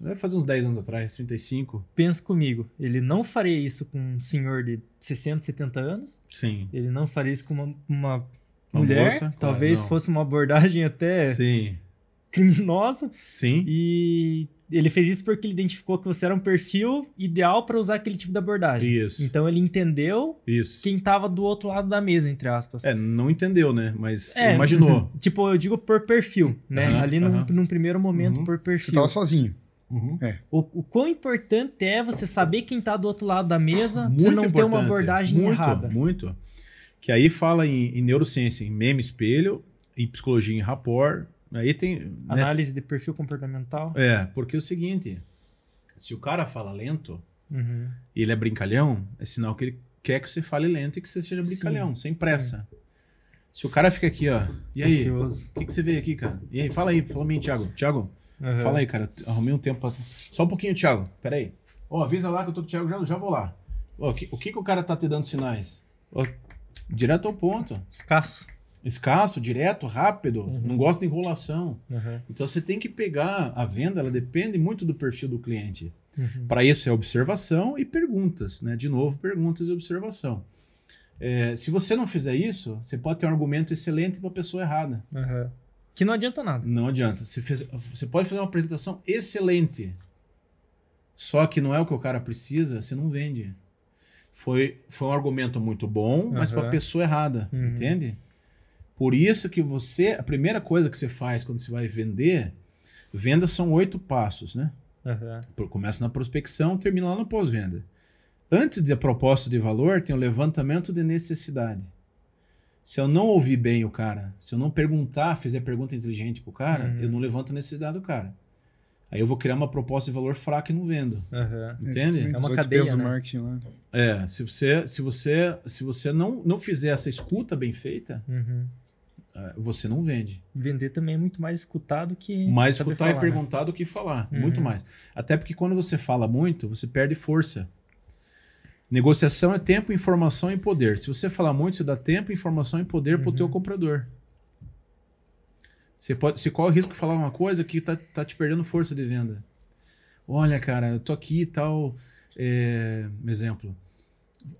Vai fazer uns 10 anos atrás, 35. Pensa comigo, ele não faria isso com um senhor de 60, 70 anos. Sim. Ele não faria isso com uma, uma mulher. moça? Talvez não. fosse uma abordagem até Sim. Criminosa. Sim. E ele fez isso porque ele identificou que você era um perfil ideal para usar aquele tipo de abordagem. Isso. Então ele entendeu Isso. quem tava do outro lado da mesa, entre aspas. É, não entendeu, né? Mas É. imaginou. Tipo, eu digo por perfil, né? Aham, Ali num, aham. num primeiro momento Uhum. por Você perfil. tava sozinho. Uhum. O, o quão importante é você saber quem tá do outro lado da mesa, Muito você não ter uma abordagem muito, errada. Muito. Que aí fala em, em neurociência, em meme espelho, em psicologia em rapport. Aí tem. né, Análise de perfil comportamental. É, porque é o seguinte: se o cara fala lento Uhum. e ele é brincalhão, é sinal que ele quer que você fale lento e que você seja Sim, brincalhão, sem pressa. Se o cara fica aqui, ó, e aí? O que, que você veio aqui, cara? E aí, fala aí, fala mim, Thiago. Thiago, Uhum. fala aí, cara. Arrumei um tempo pra. Só um pouquinho, Thiago. Pera aí. Ó, avisa lá que eu tô com o Thiago, já, já vou lá. Ó, o que, o que, que o cara tá te dando sinais? Ó, direto ao ponto. Escasso. Escasso, direto, rápido. Não gosta de enrolação. Uhum. Então você tem que pegar a venda, ela depende muito do perfil do cliente. Uhum. Para isso é observação e perguntas, né? De novo, perguntas e observação. É, se você não fizer isso, você pode ter um argumento excelente para a pessoa errada. Uhum. Que não adianta nada. Não adianta. Você, fez- você pode fazer uma apresentação excelente, só que não é o que o cara precisa, você não vende. Foi, foi um argumento muito bom, mas para a Aham. pessoa errada, Uhum. entende? Por isso que você, a primeira coisa que você faz quando você vai vender, venda são oito passos, né? Uhum. Começa na prospecção, termina lá no pós-venda. Antes da proposta de valor, tem o levantamento de necessidade. Se eu não ouvir bem o cara, se eu não perguntar, fizer pergunta inteligente pro cara, Uhum. eu não levanto a necessidade do cara. Aí eu vou criar uma proposta de valor fraca e não vendo. Uhum. Entende? É uma cadeia, P's do né? marketing lá. É, se você, se você, se você não, não fizer essa escuta bem feita, Uhum. Eh, você não vende. Vender também é muito mais escutado que. Mais escutar e falar, né? perguntar do que falar. Uhum. Muito mais. Até porque quando você fala muito, você perde força. Negociação é tempo, informação e poder. Se você falar muito, você dá tempo, informação e poder para o Uhum. teu comprador. Você, pode, você corre o risco de falar uma coisa que tá, tá te perdendo força de venda. Olha, cara, eu tô aqui e tal. É, exemplo.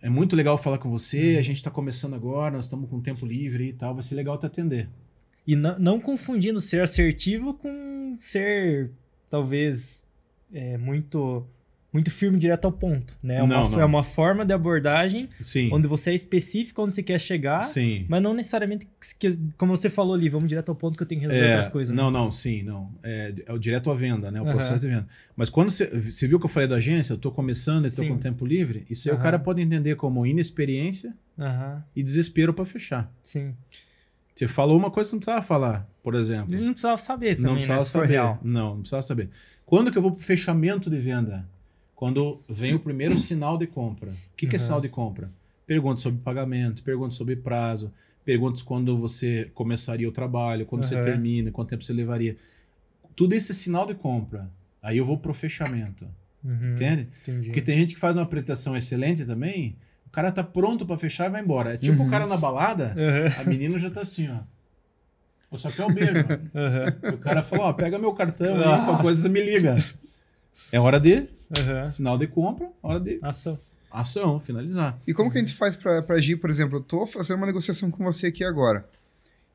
É muito legal falar com Uhum. você, a gente está começando agora, nós estamos com tempo livre e tal, vai ser legal te atender. E não, não confundindo ser assertivo com ser, talvez, é, muito muito firme direto ao ponto, né? É uma, Não, não. é uma forma de abordagem Sim. onde você é específico onde você quer chegar, Sim. mas não necessariamente, que- como você falou ali, vamos direto ao ponto que eu tenho que resolver É, as coisas. não, né? não, sim, não. É, é o direto à venda, né? O processo de venda. Mas quando você, você viu que eu falei da agência, eu tô começando e Sim. com tempo livre, isso aí o Aham. cara pode entender como inexperiência Aham, e desespero para fechar. sim. Você falou uma coisa que você não precisava falar, por exemplo. Ele não precisava saber também, Não né? precisava for saber. real. Não, não precisava saber. Quando que eu vou pro fechamento de venda? Quando vem o primeiro sinal de compra. O que, que é Uhum. sinal de compra? Perguntas sobre pagamento, perguntas sobre prazo, perguntas quando você começaria o trabalho, quando você Uhum. termina, quanto tempo você levaria. Tudo isso é sinal de compra. Aí eu vou pro fechamento. Uhum, Entende? Entendi. Porque tem gente que faz uma apresentação excelente também, o cara tá pronto para fechar e vai embora. É tipo o cara na balada, Uhum. a menina já tá assim, ó. Eu só quero o beijo. Uhum, O cara falou, ó, pega meu cartão aí, qualquer coisa você me liga. É hora de uhum. sinal de compra, hora de Ação. ação, finalizar. E como que a gente faz pra, pra agir, por exemplo, eu tô fazendo uma negociação com você aqui agora.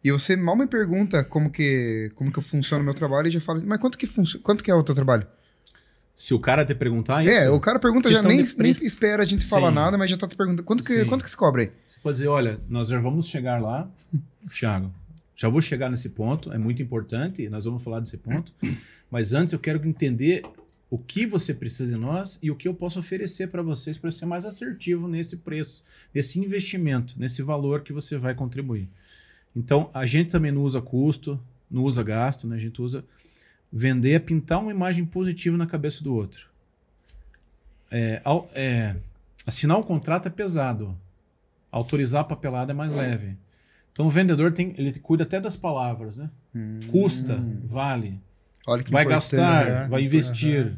E você mal me pergunta como que, como que funciona o meu trabalho e já fala, mas quanto que, quanto que é o teu trabalho? Se o cara te perguntar isso, É, o cara pergunta, já nem, nem espera a gente falar Sim. nada, mas já tá te perguntando, quanto que, Sim. quanto que se cobra aí? você pode dizer, olha, nós já vamos chegar lá, Thiago. Já vou chegar nesse ponto, é muito importante, nós vamos falar desse ponto. Mas antes eu quero entender o que você precisa de nós e o que eu posso oferecer para vocês para ser mais assertivo nesse preço, nesse investimento, nesse valor que você vai contribuir. Então, a gente também não usa custo, não usa gasto, né? A gente usa vender é pintar uma imagem positiva na cabeça do outro. É, é, assinar um contrato é pesado. Autorizar a papelada é mais leve. Então o vendedor tem, ele cuida até das palavras, né? Custa, vale, vai gastar, né? vai investir.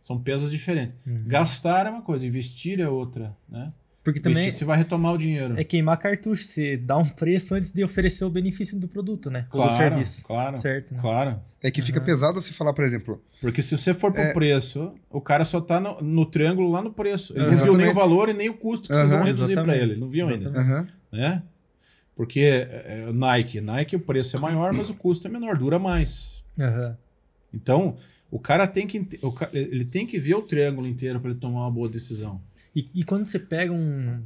São pesos diferentes. Gastar é uma coisa, investir é outra, né? Porque também Investir você vai retomar o dinheiro. é queimar cartucho. Você dá um preço antes de oferecer o benefício do produto, né? Ou do claro, serviço. claro, Certo, né? claro. É que fica pesado você falar, por exemplo, Porque se você for pro É. preço, o cara só tá no, no triângulo lá no preço. Ele não Exatamente. viu nem o valor e nem o custo que vocês vão reduzir para ele. Não viu ainda. Aham, né? Porque é, é, Nike, Nike o preço é maior, mas o custo é menor, dura mais. Aham. Então, o cara tem que ele tem que ver o triângulo inteiro para ele tomar uma boa decisão. E, e quando você pega um,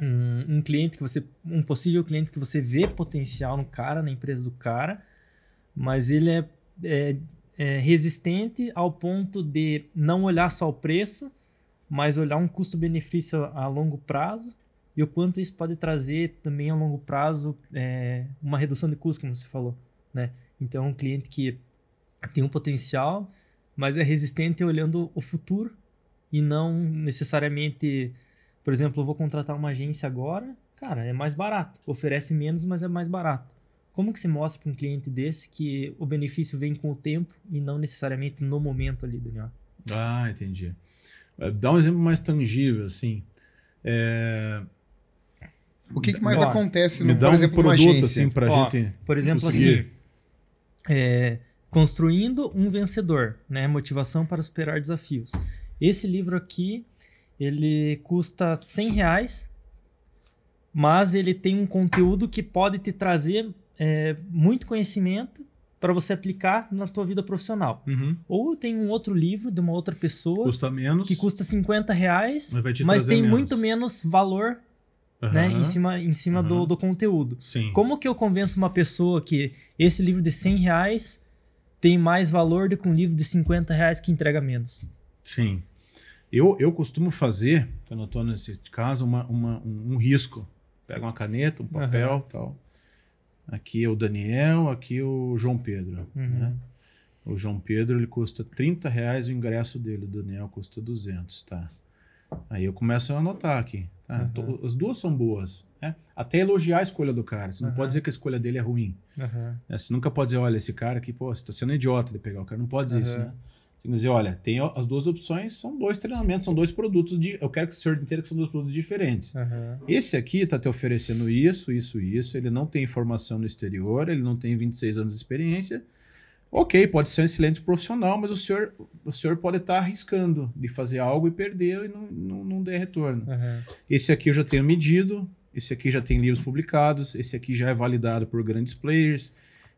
um, um cliente que você. um possível cliente que você vê potencial no cara, na empresa do cara, mas ele é, é, é resistente ao ponto de não olhar só o preço, mas olhar um custo-benefício a longo prazo e o quanto isso pode trazer também a longo prazo é, uma redução de custo, como você falou. Né? Então, um cliente que tem um potencial, mas é resistente olhando o futuro e não necessariamente, por exemplo, eu vou contratar uma agência agora, cara, é mais barato, oferece menos, mas é mais barato. Como que se mostra para um cliente desse que o benefício vem com o tempo e não necessariamente no momento ali, Daniel? Ah, entendi. Eh, Dá um exemplo mais tangível, assim. É, O que, que mais Ó, acontece, me no, dá por um exemplo, numa produto agência? assim para Ó, gente. Por exemplo, conseguir. assim, é, construindo um vencedor, né? Motivação para superar desafios. Esse livro aqui, ele custa 100 reais, mas ele tem um conteúdo que pode te trazer é, muito conhecimento para você aplicar na tua vida profissional. Uhum. Ou tem um outro livro de uma outra pessoa Custa menos. que custa 50 reais, Mas mas tem menos. muito menos valor né, Aham. em cima, em cima do, Aham. do conteúdo. Sim. Como que eu convenço uma pessoa que esse livro de 100 reais tem mais valor do que um livro de 50 reais que entrega menos? Sim. Eu, eu costumo fazer, quando eu estou nesse caso, uma, uma- um, um risco. Pega uma caneta, um papel tal. Aqui é o Daniel, aqui é o João Pedro. né? O João Pedro ele custa 30 reais o ingresso dele, o Daniel custa 200, tá? Aí eu começo a anotar aqui. Tá? To- As duas são boas. Né? Até elogiar a escolha do cara. Você não pode dizer que a escolha dele é ruim. né? Você nunca pode dizer, olha, esse cara aqui, pô, você tá sendo idiota de pegar o cara. Não pode dizer isso, Aham. né? Você tem que dizer, olha, tem as duas opções, são dois treinamentos, são dois produtos. De, eu quero que o senhor entenda que são dois produtos diferentes. Esse aqui está te oferecendo isso, isso, isso. Ele não tem formação no exterior, ele não tem 26 anos de experiência. Ok, pode ser um excelente profissional, mas o senhor, o senhor pode estar arriscando de fazer algo e perder e não, não, não der retorno. Esse aqui eu já tenho medido, esse aqui já tem livros publicados, esse aqui já é validado por grandes players,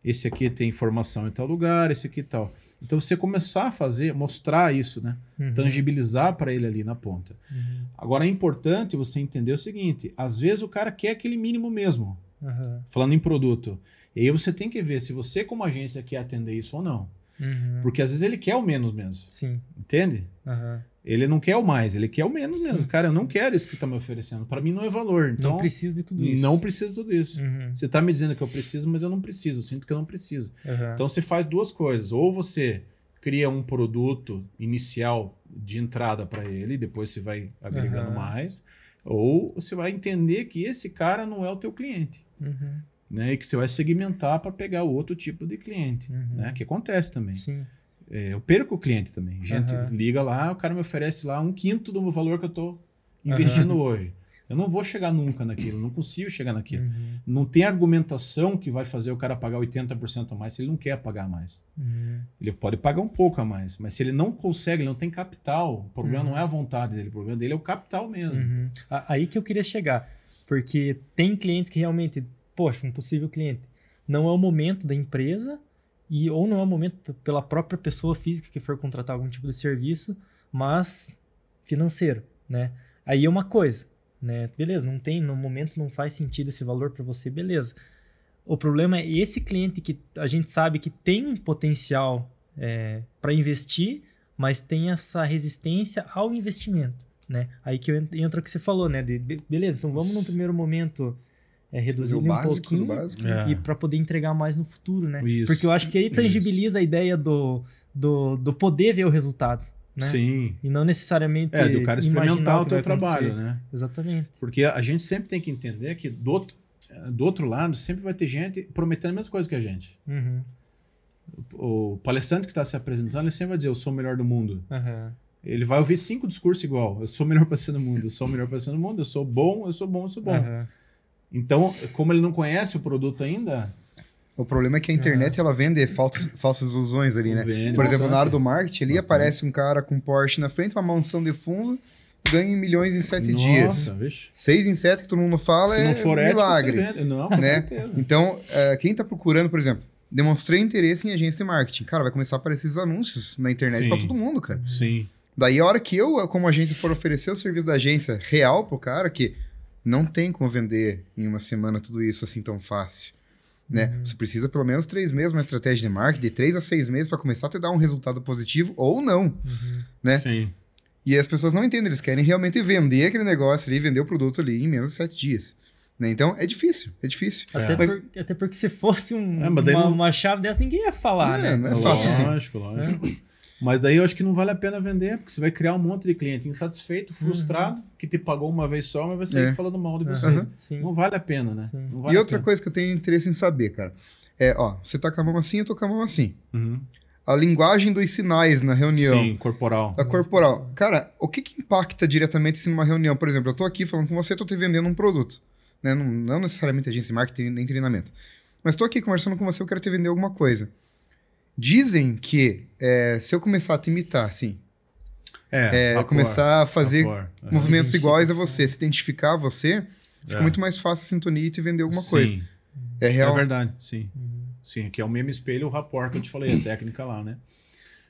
esse aqui tem informação em tal lugar, esse aqui tal. Então você começar a fazer, mostrar isso, né? Uhum. Tangibilizar para ele ali na ponta. Uhum. Agora é importante você entender o seguinte: às vezes o cara quer aquele mínimo mesmo, Aham. falando em produto. E aí você tem que ver se você, como agência, quer atender isso ou não. Uhum. Porque às vezes ele quer o menos mesmo. Sim. Entende? Aham. Ele não quer o mais, ele quer o menos Sim. mesmo. Cara, eu não quero isso que tá me oferecendo. Para mim não é valor. Então, não precisa de tudo isso. não precisa de tudo isso. Uhum. Você tá me dizendo que eu preciso, mas eu não preciso. Eu sinto que eu não preciso. Aham. Então você faz duas coisas. Ou você cria um produto inicial de entrada para ele, depois você vai agregando Aham. mais. Ou você vai entender que esse cara não é o teu cliente. Uhum. Né? E que você vai segmentar para pegar outro tipo de cliente. Uhum. Né? Que acontece também. Sim. É, eu perco o cliente também. Gente Aham. liga lá, o cara me oferece lá um quinto do valor que eu tô investindo hoje. Eu não vou chegar nunca naquilo, não consigo chegar naquilo. Uhum. Não tem argumentação que vai fazer o cara pagar 80% a mais se ele não quer pagar mais. Uhum. Ele pode pagar um pouco a mais, mas se ele não consegue, ele não tem capital, o problema não é a vontade dele, o problema dele é o capital mesmo. Uhum. Aí que eu queria chegar. Porque tem clientes que realmente, poxa, um possível cliente, não é o momento da empresa e ou não é o momento pela própria pessoa física que for contratar algum tipo de serviço, mas financeiro, né? Aí é uma coisa, né? Beleza, não tem, no momento não faz sentido esse valor para você, beleza. O problema é esse cliente que a gente sabe que tem um potencial para investir, mas tem essa resistência ao investimento, né? Aí que en- entra o que você falou, né? De, be- beleza, então vamos num primeiro momento é, reduzir o um básico do pouquinho básico. É. e para poder entregar mais no futuro, né? Isso, Porque eu acho que aí tangibiliza a ideia do, do, do poder ver o resultado, né? Sim. E não necessariamente É, do cara experimentar o que teu acontecer. trabalho, né? Exatamente. Porque a gente sempre tem que entender que do outro, do outro lado sempre vai ter gente prometendo a mesma coisa que a gente. Uhum. O palestrante que está se apresentando, ele sempre vai dizer, eu sou o melhor do mundo. Aham. Ele vai ouvir cinco discursos igual. Eu sou o melhor palestrante do mundo, eu sou o melhor palestrante do mundo, eu sou bom, eu sou bom, eu sou bom. Aham. Então, como ele não conhece o produto ainda, O problema é que a internet ela vende falsas, falsas ilusões ali, né? Vende Por exemplo, bastante. na área do marketing, ali Bastante. aparece um cara com Porsche na frente, uma mansão de fundo, ganha milhões em sete nossa, dias. vixe. Seis em sete que todo mundo fala Se é não for ético, milagre. Não, com né? certeza. Então, é, quem tá procurando, por exemplo, demonstrei interesse em agência de marketing. Cara, vai começar a aparecer esses anúncios na internet pra todo mundo, cara. Sim. Daí, a hora que eu, como agência, for oferecer o serviço da agência real pro cara, que não tem como vender em uma semana tudo isso assim tão fácil. Né? Uhum. Você precisa pelo menos três meses uma estratégia de marketing, de três a seis meses para começar a te dar um resultado positivo ou não. Né? Sim. E as pessoas não entendem, eles querem realmente vender aquele negócio ali, vender o produto ali em menos de sete dias. Né? Então é difícil, é difícil. Até, Mas por- até porque se fosse um- É, uma, não- uma chave dessa, ninguém ia falar, É, né? não é fácil assim. lógico, lógico. Mas daí eu acho que não vale a pena vender, porque você vai criar um monte de cliente insatisfeito, frustrado, que te pagou uma vez só, mas vai sair É. falando mal de vocês. Sim. Não vale a pena, né? Vale e outra pena. coisa que eu tenho interesse em saber, cara, é, ó, você tá com a mão assim, eu tô com a mão assim. Uhum. A linguagem dos sinais na reunião. Sim, corporal. A corporal. Cara, o que, que impacta diretamente assim, numa reunião? Por exemplo, eu tô aqui falando com você, tô te vendendo um produto. Né? Não, não necessariamente agência de marketing nem treinamento. Mas tô aqui conversando com você, eu quero te vender alguma coisa. Dizem que é, se eu começar a te imitar, assim, é, rapport, começar a fazer. É. movimentos iguais a você, se identificar a você, fica É. muito mais fácil a sintonia e te vender alguma Sim, coisa. É É real. verdade, sim. Sim, que é o mesmo espelho, o rapport que eu te falei, a técnica lá, né?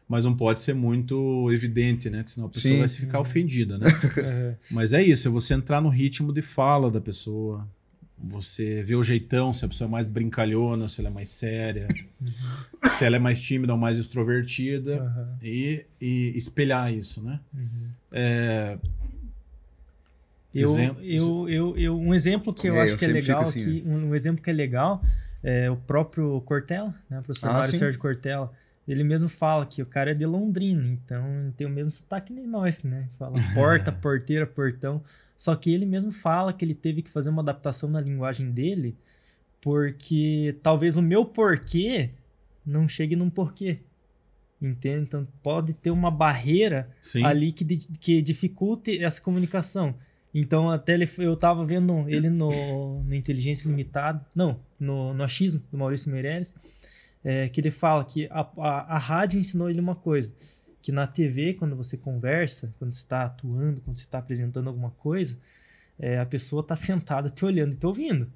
Mas não pode ser muito evidente, né? Que senão a pessoa Sim. vai se ficar ofendida, né? Aham. Mas é isso, é você entrar no ritmo de fala da pessoa. Você vê o jeitão, se a pessoa é mais brincalhona, se ela é mais séria, se ela é mais tímida ou mais extrovertida, Aham. e, e espelhar isso, né? É, Eu, Exemplo- eu, eu, eu- um exemplo que eu É, acho eu que é legal assim, aqui, um, um exemplo que é legal é o próprio Cortella, né, o professor Ah, Mário sim. Sérgio Cortella. Ele mesmo fala que o cara é de Londrina, então tem o mesmo sotaque nem nós, né? Fala porta, porteira, portão. Só que ele mesmo fala que ele teve que fazer uma adaptação na linguagem dele, porque talvez o meu porquê não chegue num porquê. Entende? Então pode ter uma barreira sim. ali que, que dificulte essa comunicação. Então, até ele, eu tava vendo ele no, no Inteligência Limitada, não, no, no Achismo, do Maurício Meirelles, é, que ele fala que a, a, a rádio ensinou ele uma coisa, que na TV, quando você conversa, quando você está atuando, quando você está apresentando alguma coisa, é, a pessoa está sentada te olhando e te ouvindo.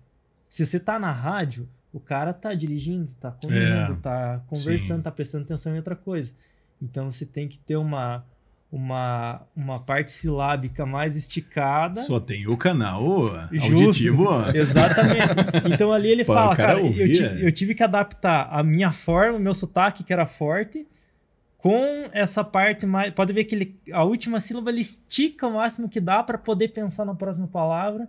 Se você está na rádio, o cara tá dirigindo, tá comendo, É, tá conversando, sim. tá prestando atenção em outra coisa. Então você tem que ter uma, uma, uma parte silábica mais esticada. Só tem o canal Justo. auditivo. Exatamente. Então ali ele fala, cara cara, eu, é. eu tive que adaptar a minha forma, o meu sotaque, que era forte, com essa parte mais. Pode ver que ele, a última sílaba ele estica o máximo que dá para poder pensar na próxima palavra,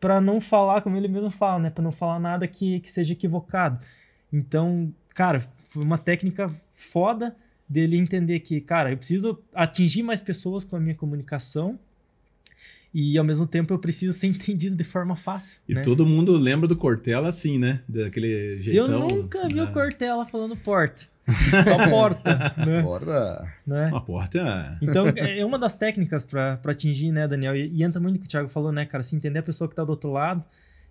para não falar como ele mesmo fala, né? Para não falar nada que, que seja equivocado. Então, cara, foi uma técnica foda dele entender que, cara, eu preciso atingir mais pessoas com a minha comunicação. E ao mesmo tempo eu preciso ser entendido de forma fácil. E né? todo mundo lembra do Cortella assim, né? Daquele Eu jeitão. nunca vi o? Cortella falando porta. Só porta, né? Bora. né? Uma porta. Então, é uma das técnicas para atingir, né, Daniel? E, e entra muito no que o Thiago falou, né, cara? Se entender a pessoa que tá do outro lado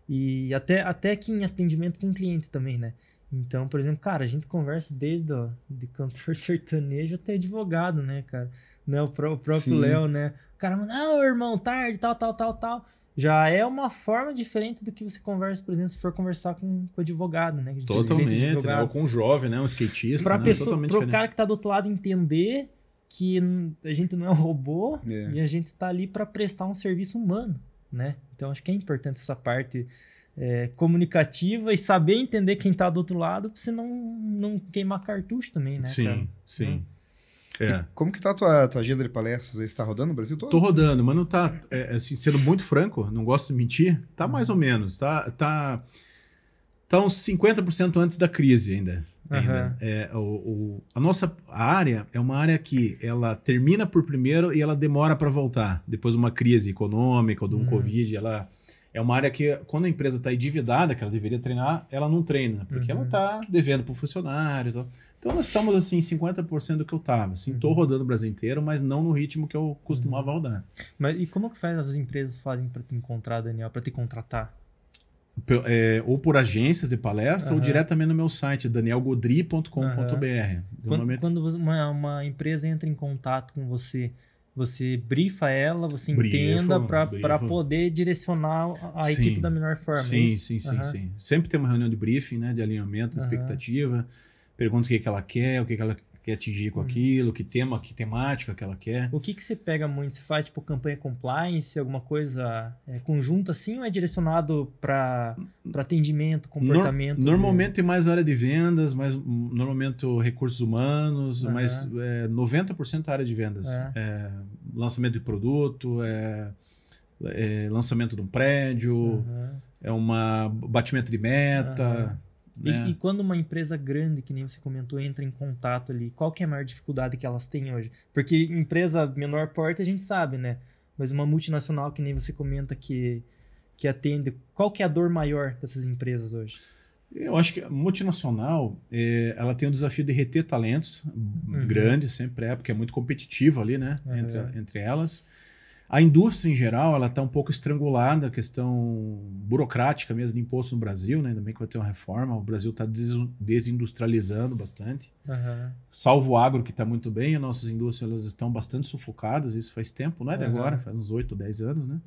e até, até aqui em atendimento com o cliente também, né? Então, por exemplo, cara, a gente conversa desde o de cantor sertanejo até advogado, né, cara? Né, o, pró- o próprio. Léo, né? O cara manda, ah, irmão, tarde, tal, tal, tal, tal. Já é uma forma diferente do que você conversa, por exemplo, se for conversar com com o advogado, né? Totalmente, né? advogado Ou com um jovem, né? Um skatista. pra né? pessoa, Totalmente pro diferente. cara que tá do outro lado entender que a gente não é um robô É. e a gente tá ali para prestar um serviço humano, né? Então acho que é importante essa parte é, comunicativa e saber entender quem tá do outro lado pra você não, não queimar cartucho também, né? Sim, cara? sim. É. Como que tá a tua, tua agenda de palestras? aí? Você tá rodando no Brasil todo? Tô rodando, mas não tá. é, assim, sendo muito franco, não gosto de mentir, tá mais ou menos. Tá, tá, tá uns 50% antes da crise ainda. ainda. Aham. É, o, o- a nossa área é uma área que ela termina por primeiro e ela demora para voltar. Depois de uma crise econômica ou de um Covid, ela é uma área que, quando a empresa está endividada, que ela deveria treinar, ela não treina, porque ela está devendo para o funcionário. tal. Então nós estamos assim, 50% do que eu estava. Assim, tô rodando o Brasil inteiro, mas não no ritmo que eu costumava rodar. Mas e como que faz as empresas fazem para te encontrar, Daniel, para te contratar? É, ou por agências de palestra ou Aham. diretamente no meu site, danielgodri.com.br. Quando, Normalmente quando uma, uma empresa entra em contato com você, você brifa ela, você Brifo, entenda para poder direcionar a Sim. equipe da melhor forma. é Sim, isso? sim, sim, Aham. sim. Sempre tem uma reunião de briefing, né? De alinhamento, de Aham. expectativa. Pergunta o que, que ela quer, o que, que ela quer atingir Uhum. com aquilo, que tema, que temática que ela quer. O que, que você pega muito? Você faz tipo campanha compliance, alguma coisa é, conjunta assim ou é direcionado para atendimento, comportamento? Nor- normalmente tem mais área de vendas, mais normalmente recursos humanos, Aham. mas é, 90% área de vendas. É. É, lançamento de produto, é, é lançamento de um prédio, é uma batimento de meta. Aham. E- né? E, quando uma empresa grande, que nem você comentou, entra em contato ali, qual que é a maior dificuldade que elas têm hoje? Porque empresa menor porte a gente sabe, né? Mas uma multinacional que nem você comenta que, que atende, qual que é a dor maior dessas empresas hoje? Eu acho que a multinacional, é, ela tem o desafio de reter talentos grande, sempre é, porque é muito competitivo ali, né, Uhum. entre, entre elas. A indústria em geral, ela está um pouco estrangulada, a questão burocrática mesmo de imposto no Brasil, né, ainda bem que vai ter uma reforma, o Brasil está desindustrializando bastante. Aham. Salvo o agro, que está muito bem, as nossas indústrias elas estão bastante sufocadas, isso faz tempo, não é de Aham. agora, faz uns 8, 10 anos, né?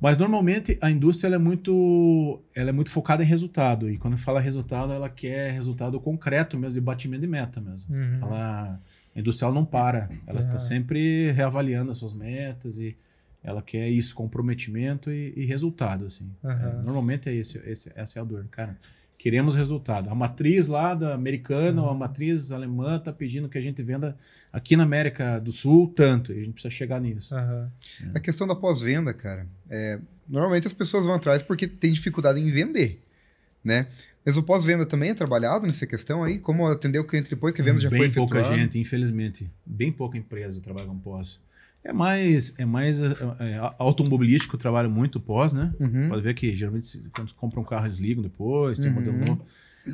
Mas normalmente a indústria é muito ela é muito focada em resultado e quando fala resultado ela quer resultado concreto mesmo de batimento de meta mesmo. Uhum. Ela a ela não para, ela está Aham. sempre reavaliando as suas metas e ela quer isso comprometimento e, e resultado assim. Aham. É, normalmente é esse, esse essa é a dor, cara. Queremos resultado. A matriz lá da americana ou a matriz alemã está pedindo que a gente venda aqui na América do Sul tanto. E a gente precisa chegar nisso. Aham. A questão da pós-venda, cara, é, normalmente as pessoas vão atrás porque tem dificuldade em vender, né? Mas o pós-venda também é trabalhado nessa questão aí? Como atender o cliente depois que a venda já Bem foi pouca efetuada? gente, infelizmente. Bem pouca empresa trabalha com pós. É mais, é mais é, é, automobilístico trabalha muito pós, né? Uhum. Pode ver que geralmente quando compra um carro eles ligam depois, tem um modelo novo.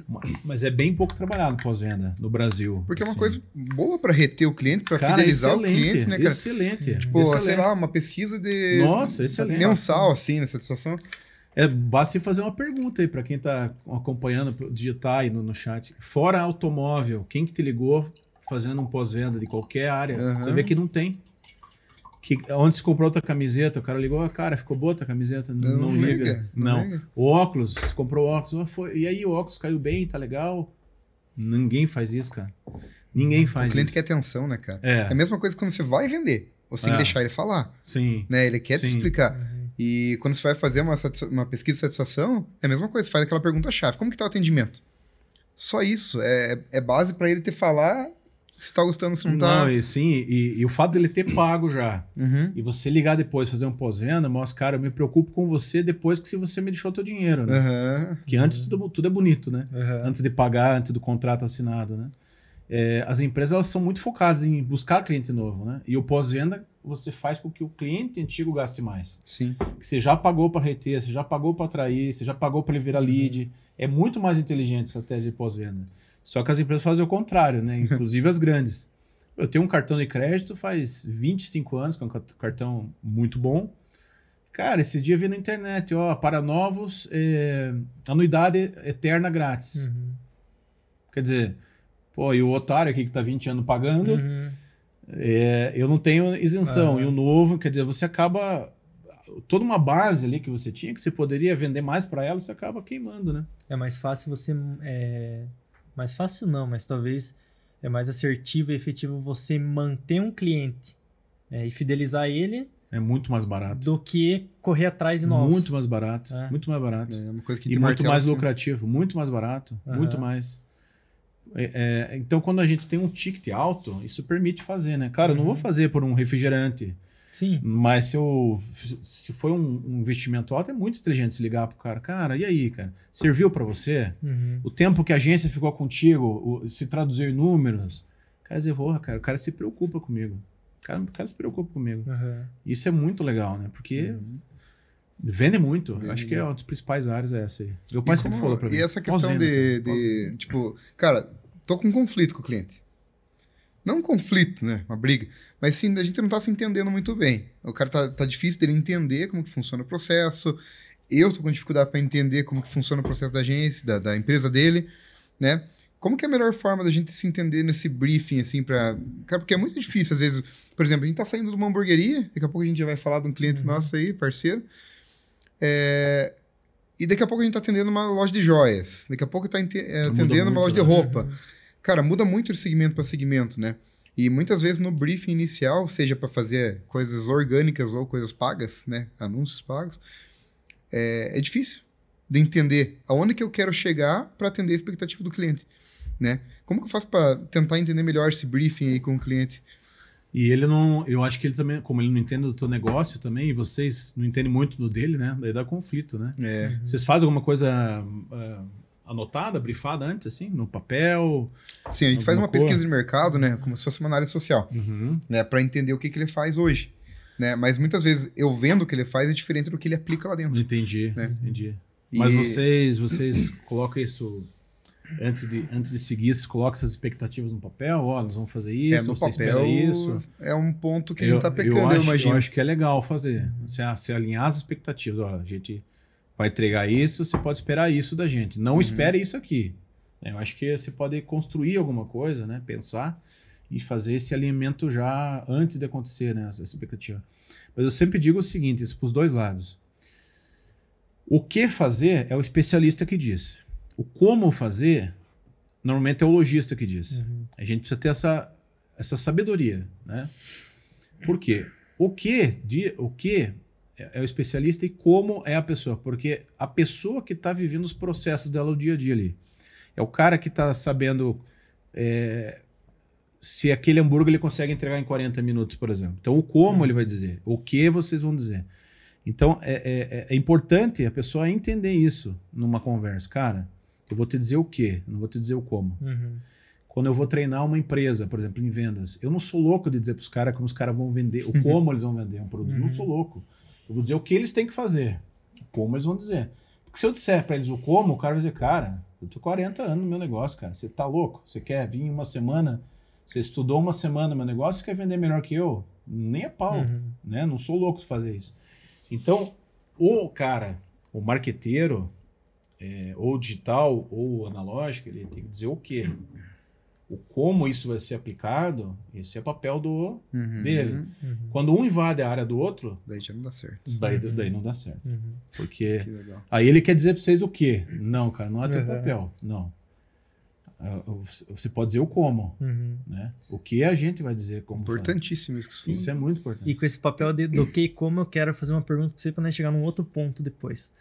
Ma- Mas é bem pouco trabalhado pós-venda no Brasil. Porque é uma assim. coisa boa para reter o cliente, para fidelizar o cliente, né, cara? Excelente. Tipo, excelente. sei lá, uma pesquisa de. Nossa, excelente. Mensal, assim, nessa situação. É, basta você fazer uma pergunta aí para quem está acompanhando, digitar aí no, no chat. Fora automóvel, quem que te ligou fazendo um pós-venda de qualquer área? Aham. Você vê que não tem. Que, onde se comprou outra camiseta, o cara ligou, ah, cara, ficou boa a camiseta? Não, Não liga. liga, Não. não liga. O óculos, você comprou o óculos, ah, foi, e aí o óculos caiu bem, tá legal? Ninguém faz isso, cara. Ninguém faz O cliente isso. quer atenção, né, cara? É. a mesma coisa quando você vai vender. Você tem É. que deixar ele falar. Sim. né? Ele quer te Sim. explicar. E quando você vai fazer uma, uma pesquisa de satisfação, é a mesma coisa, você faz aquela pergunta-chave. Como que tá o atendimento? Só isso. É, é base para ele te falar se tá gostando, se não, tá. Não, e sim, e, e o fato dele ter pago já, Uhum. e você ligar depois, fazer um pós-venda, mostra, cara, eu me preocupo com você depois que se você me deixou teu dinheiro, né? Aham. Que antes tudo, tudo é bonito, né? Aham. Antes de pagar, antes do contrato assinado, né? É, as empresas elas são muito focadas em buscar cliente novo, né? E o pós-venda você faz com que o cliente antigo gaste mais. Sim. Que você já pagou para reter, você já pagou para atrair, você já pagou para ele virar lead. É muito mais inteligente a estratégia de pós-venda. Só que as empresas fazem o contrário, né? Inclusive as grandes. Eu tenho um cartão de crédito faz 25 anos, que é um cartão muito bom. Cara, esses dias eu vi na internet, ó, para novos, é, anuidade eterna grátis. Uhum. Quer dizer, pô, e o otário aqui que tá 20 anos pagando, Uhum. é, eu não tenho isenção. Aham. E o novo, quer dizer, você acaba. Toda uma base ali que você tinha, que você poderia vender mais para ela, você acaba queimando, né? É mais fácil você. É... Mais fácil não, mas talvez é mais assertivo e efetivo você manter um cliente né, e fidelizar ele É muito mais barato. do que correr atrás de novos. Muito mais barato. É. Muito mais barato. É uma coisa que E muito mais assim. lucrativo. Muito mais barato. Aham. Muito mais. É, é, então, quando a gente tem um ticket alto, isso permite fazer, né? Claro, eu não vou Uhum. fazer por um refrigerante. Sim. Mas se, eu, se foi um, um investimento alto, é muito inteligente se ligar pro cara. Cara, e aí, cara? Serviu para você? Uhum. O tempo que a agência ficou contigo, o- se traduziu em números. Cara dizer, porra, cara, o cara se preocupa comigo. O cara, o cara se preocupa comigo. Uhum. Isso é muito legal, né? Porque Uhum. vende muito. Acho que é uma das principais áreas é essa aí. Meu pai E sempre falou pra mim. E essa questão de, de, tipo, cara, tô com um conflito com o cliente. Não um conflito, né? Uma briga. Mas sim, a gente não tá se entendendo muito bem. O cara tá, tá difícil dele entender como que funciona o processo. Eu tô com dificuldade para entender como que funciona o processo da agência, da, da empresa dele, né? Como que é a melhor forma da gente se entender nesse briefing, assim, pra... Cara, porque é muito difícil, às vezes... Por exemplo, a gente tá saindo de uma hamburgueria, daqui a pouco a gente já vai falar de um cliente nosso aí, parceiro. É, E daqui a pouco a gente tá atendendo uma loja de joias. Daqui a pouco tá é, atendendo uma loja de né? Cara, muda muito de segmento para segmento, né? E muitas vezes no briefing inicial, seja para fazer coisas orgânicas ou coisas pagas, né? Anúncios pagos, é, é difícil de entender aonde que eu quero chegar para atender a expectativa do cliente, né? Como que eu faço para tentar entender melhor esse briefing aí com o cliente? E ele não. Eu acho que ele também, como ele não entende do teu negócio também, e vocês não entendem muito do dele, né? Daí dá conflito, né? É, Vocês fazem alguma coisa ah, anotada, brifada antes, assim, no papel? sim, a gente faz uma cor? pesquisa de mercado, né? Como se fosse uma análise social. Uhum. né, para entender o que, que ele faz hoje. Né? Mas muitas vezes eu vendo o que ele faz é diferente do que ele aplica lá dentro. Entendi, Né? entendi. E- Mas vocês, vocês colocam isso antes de, antes de seguir, vocês colocam essas expectativas no papel? Ó, nós vamos fazer É, isso, no você papel isso. é um ponto que a Eu, gente tá pecando, eu, eu, acho, imagino. eu acho que é legal fazer. Você, você alinhar as expectativas. Ó, a gente vai entregar isso, você pode esperar isso da gente. Uhum. Não espere isso aqui. Eu acho que você pode construir alguma coisa, né? Pensar e fazer esse alinhamento já antes de acontecer, né? Essa expectativa. Mas eu sempre digo o seguinte, isso para os dois lados. O que fazer é o especialista que diz. O como fazer, normalmente é o lojista que diz. A gente precisa ter essa, essa sabedoria, né? Por quê? O que, o que é é o especialista e como é a pessoa. Porque a pessoa que está vivendo os processos dela o dia a dia ali. É o cara que está sabendo é, se aquele hambúrguer ele consegue entregar em 40 minutos, por exemplo. Então, o como ele vai dizer. O que vocês vão dizer. Então, é, é, é importante a pessoa entender isso numa conversa. Cara, eu vou te dizer o que, não vou te dizer o como. Uhum. Quando eu vou treinar uma empresa, por exemplo, em vendas, eu não sou louco de dizer para os caras como os caras vão vender, o como eles vão vender um produto. Não sou louco. Eu vou dizer o que eles têm que fazer, como eles vão dizer. Porque se eu disser para eles o como, o cara vai dizer, cara, eu tô 40 anos no meu negócio, cara. Você tá louco? Você quer vir uma semana? Você estudou uma semana no meu negócio, você quer vender melhor que eu? Nem é pau, né? Não sou louco de fazer isso. Então, o cara, o marqueteiro, é, ou digital ou analógico, ele tem que dizer o quê? O como isso vai ser aplicado, esse é papel do Uhum. dele. Quando um invade a área do outro, Daí já não dá certo. daí, daí não dá certo. Porque Que legal. aí ele quer dizer pra vocês o quê? Não, cara, não é teu Uhum. papel. Não. Ah, Você pode dizer o como, Uhum. né? O que a gente vai dizer como fazer. Importantíssimo isso que você falou. Isso é muito importante. E com esse papel de, do que e como eu quero fazer uma pergunta pra você pra nós chegar num outro ponto depois.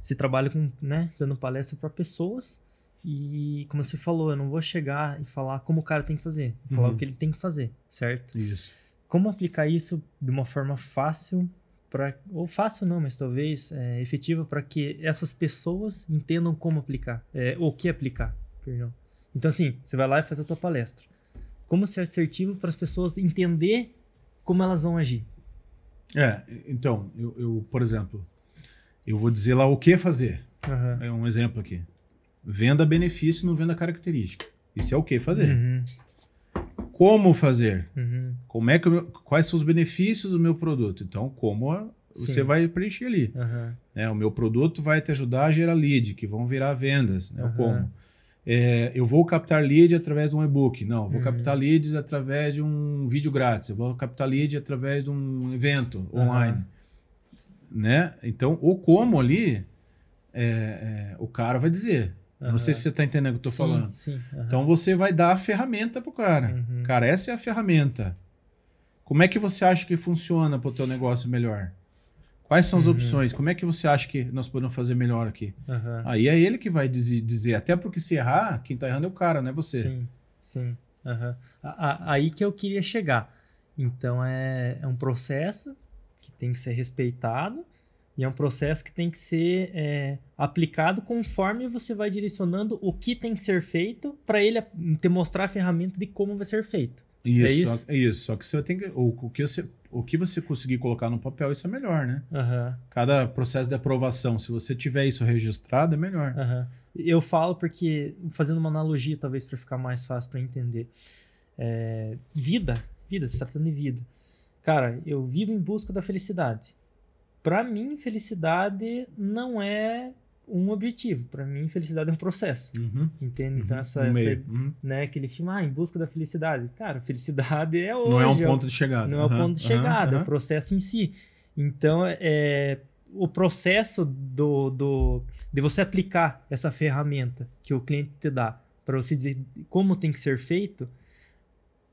Você trabalha com, né, dando palestra para pessoas e, como você falou, eu não vou chegar e falar como o cara tem que fazer, vou falar Uhum. o que ele tem que fazer, certo? Isso. Como aplicar isso de uma forma fácil para ou fácil não, mas talvez é, efetiva para que essas pessoas entendam como aplicar, é, o que aplicar, perdão. Então assim, você vai lá e faz a tua palestra. Como ser assertivo para as pessoas entender como elas vão agir. É, então, eu, eu, por exemplo, eu vou dizer lá o que fazer. Aham. É um exemplo aqui. Venda benefício, não venda característica. Isso é o que fazer. Uhum, Como fazer? uhum, Como é que eu quais são os benefícios do meu produto? Então, como a- você vai preencher ali. aham, né? O meu produto vai te ajudar a gerar lead, que vão virar vendas. Né? Como? É, eu vou captar lead através de um e-book. Não, Uhum. vou captar leads através de um vídeo grátis. Eu vou captar lead através de um evento online. Né? Então, o como ali, é, é, o cara vai dizer. Não sei se você está entendendo o que eu estou falando. Sim, aham. Então você vai dar a ferramenta pro cara. Uhum. Cara, essa é a ferramenta. Como é que você acha que funciona para o teu negócio melhor? Quais são as Uhum. opções? Como é que você acha que nós podemos fazer melhor aqui? Aí é ele que vai dizer, até porque se errar, quem tá errando é o cara, não é você. Sim, sim. Aí que eu queria chegar. Então é, é um processo que tem que ser respeitado e é um processo que tem que ser é, aplicado conforme você vai direcionando o que tem que ser feito para ele te mostrar a ferramenta de como vai ser feito. Isso, É isso? é isso. Só que você tem que. O, o, que você, o que você conseguir colocar no papel, isso é melhor, né? Aham. Cada processo de aprovação, se você tiver isso registrado, é melhor. Aham. Eu falo porque, fazendo uma analogia, talvez para ficar mais fácil para entender. É, vida, vida, se tratando de vida. Cara, eu vivo em busca da felicidade. Para mim, felicidade não é um objetivo. Para mim, felicidade é um processo. Uhum. Entende? Então, essa, No meio. essa- Uhum. né, aquele filme, ah, em busca da felicidade. Cara, felicidade é hoje. Não é um ponto de chegada. não é Aham, ponto de chegada, é o processo em si. Então, é, o processo do, do, de você aplicar essa ferramenta que o cliente te dá para você dizer como tem que ser feito,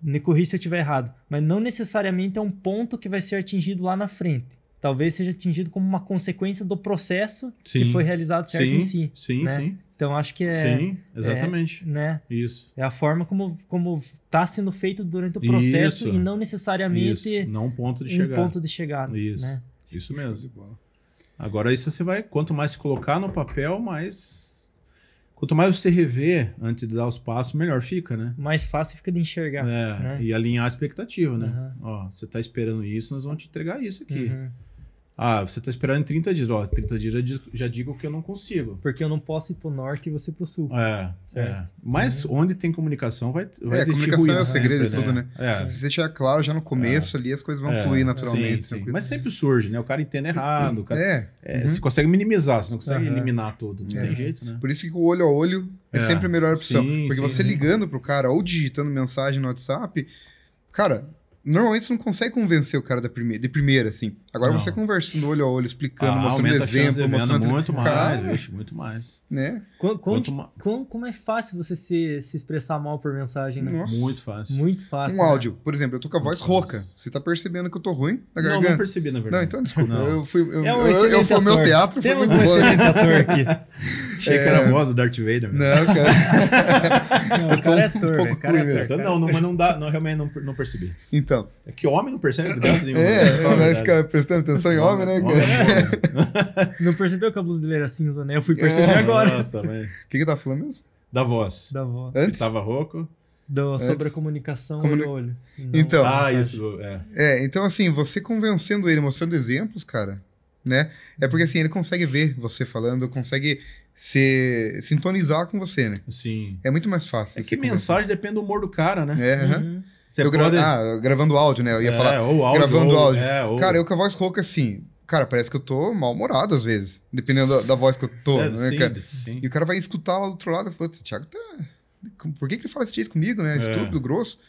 me corrija se eu estiver errado, mas não necessariamente é um ponto que vai ser atingido lá na frente. Talvez seja atingido como uma consequência do processo que Sim. foi realizado certo Sim, em si. sim, né? sim. Então, acho que é, Sim, exatamente. né, Isso. é a forma como como está sendo feito durante o processo Isso. e não necessariamente Isso. Não um ponto de um chegada. ponto de chegada. Isso. Né? Isso mesmo. Agora, isso você vai. Quanto mais se colocar no papel, mais. Quanto mais você rever antes de dar os passos, melhor fica, né? Mais fácil fica de enxergar. É, né? E alinhar a expectativa, né? Uhum. Ó, você tá esperando isso, nós vamos te entregar isso aqui. Uhum. Ah, você tá esperando em 30 dias. Ó, 30 dias já, diz- já digo que eu não consigo. Porque eu não posso ir pro norte e você pro sul. É, Certo. é. Mas onde tem comunicação vai, vai É, existir comunicação é o ruído segredo de tudo, né? É. Se você tiver claro já no começo ali, as coisas vão É, fluir naturalmente. sim, sim. Mas sempre surge, né? O cara entende errado. O cara, É, é, Você consegue minimizar, você não consegue Uhum. eliminar tudo. Não tem jeito, né? por isso que o olho a olho é, É, sempre a melhor opção. sim, Porque sim, você sim. ligando pro cara ou digitando mensagem no WhatsApp, cara, normalmente você não consegue convencer o cara da primeira, de primeira, assim. Agora Não. você conversando olho a olho, explicando, Ah, mostrando exemplo, venda mostrando. muito mais. Cara, Vixe, muito mais. né? Quanto que- ma- como- como é fácil você se, se expressar mal por mensagem, né? Nossa. Muito fácil. Muito fácil. Um né? áudio, por exemplo, eu tô com a voz Muito rouca. fácil. Você tá percebendo que eu tô ruim da Não, garganta? não percebi, na verdade. Não, então desculpa. Não. Eu fui. Eu, É um eu, eu o meu teatro, foi Temos muito um bom. excelente ator aqui. Achei que era a voz do Darth Vader. mesmo. Não, cara. Não, o cara é ator, um. O cara é ruim ator. Não, não, mas não dá, não, realmente não, não percebi. Então. É que homem não percebe desgraça nenhuma. É, Fala a vai verdade. ficar prestando atenção em homem, né? Homem é. Não percebeu que a blusa dele era cinza, né? Eu fui perceber É. agora. Nossa, velho. O que, que eu tava falando mesmo? Da voz. Da voz. Antes? Tava rouco. Do, sobre a comunicação Comuni- olho a olho. Não Então. ah, isso. É. É, então assim, você convencendo ele, mostrando exemplos, cara, né? É porque assim, ele consegue ver você falando, consegue se sintonizar com você, né? Sim. É muito mais fácil. É que conversar. mensagem depende do humor do cara, né? É, aham. Uhum. Você eu gra- pode... Ah, gravando áudio, né? Eu ia É, falar. ou áudio, gravando ou- áudio. é, ou- Cara, eu com a voz rouca, assim. Cara, parece que eu tô mal-humorado às vezes. Dependendo da, da voz que eu tô, É, né, sim, cara? sim. E o cara vai escutar lá do outro lado e fala, Thiago tá por que, que ele fala desse jeito comigo, né? É. Estúpido, grosso,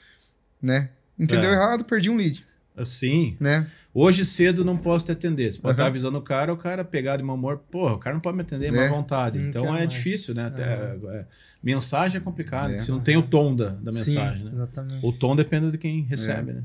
né? Entendeu É. errado, perdi um lead, Assim, né? hoje cedo não posso te atender. Você pode estar avisando o cara, o cara pegar de mau humor. Porra, o cara não pode me atender, É. má vontade. Não Então é mais. difícil, né? Até, é, mensagem é complicado. É. Você não tem o tom da, da Sim, mensagem, né? exatamente. O tom depende de quem recebe, né?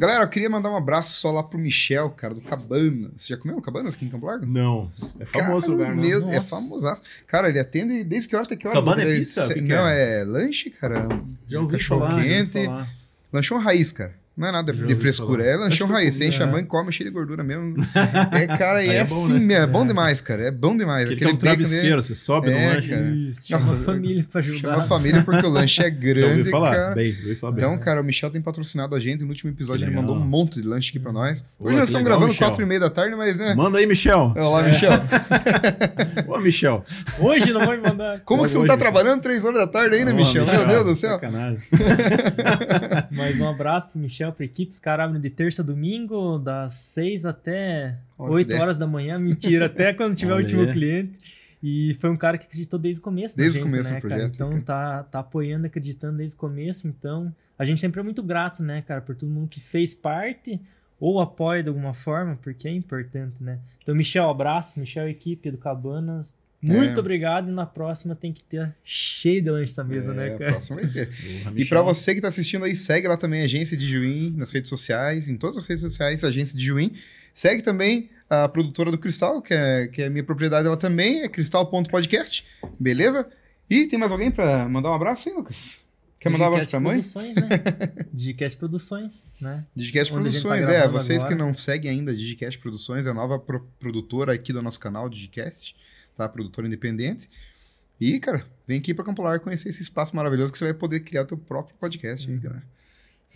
Galera, eu queria mandar um abraço só lá pro Michel, cara, do Cabanas. Você já comeu no Cabanas aqui em Campo Largo? Não. É famoso Cara, o lugar, né? meu, é famosaço. Cara, ele atende desde que hora até que hora? Cabana é pizza? O que que Não, é? é lanche, cara. Já ouvi cachorro falar, já ouvi quente. falar. Lanchão raiz, cara. Não é nada Já de frescura, falar. é lanchão raiz. Você comi, enche a é. mãe, come cheio de gordura mesmo. É, cara, e é, é bom, assim, né? é bom demais, cara. É bom demais. Aquele que é um bacon dele- travesseiro, você sobe É, no lanche. cara. Isso, chama Nossa, a família pra ajudar. Chama a família porque o lanche é Já ouvi grande, falar. cara. Bem, ouvi falar bem. Então, cara, o Michel tem patrocinado a gente. No último episódio ele mandou um monte de lanche aqui pra nós. Hoje nós estamos gravando Michel. quatro e meia da tarde, mas né? Manda aí, Michel. Olha lá, Michel. Ô, Michel. Hoje não vai mandar. Como que você não tá trabalhando três horas da tarde ainda, Michel? Meu Deus do céu. Sacanagem. Mais um abraço pro Michel, equipe. Os caras abrem de terça a domingo, das 6 até Hora que 8 der. horas da manhã. Mentira, até quando tiver o último cliente. E foi um cara que acreditou desde o começo. Desde o começo né, do cara? projeto, Então cara. tá, tá apoiando, acreditando desde o começo. Então a gente sempre é muito grato, né, cara, por todo mundo que fez parte ou apoia de alguma forma, porque é importante, né? Então, Michel, abraço. Michel, equipe do Cabanas. Muito É. obrigado. E na próxima tem que ter cheio de lanche essa mesa, É, né, cara? próxima vai ter. E pra você que tá assistindo aí, segue lá também a Agência de Juim nas redes sociais, em todas as redes sociais, Agência de Juim. Segue também a produtora do Cristal, que é, que é minha propriedade, ela também é cristal.podcast, beleza? E tem mais alguém pra mandar um abraço aí, Lucas? Quer mandar um abraço pra mãe? Produções, né? Digicast Produções, né? Digicast Onde tá Produções, é. Vocês agora. que não seguem ainda Digicast Produções, é a nova pro- produtora aqui do nosso canal, Digicast, tá? Produtora independente. E, cara, vem aqui pra Campo Largo conhecer esse espaço maravilhoso que você vai poder criar teu próprio podcast aí, cara.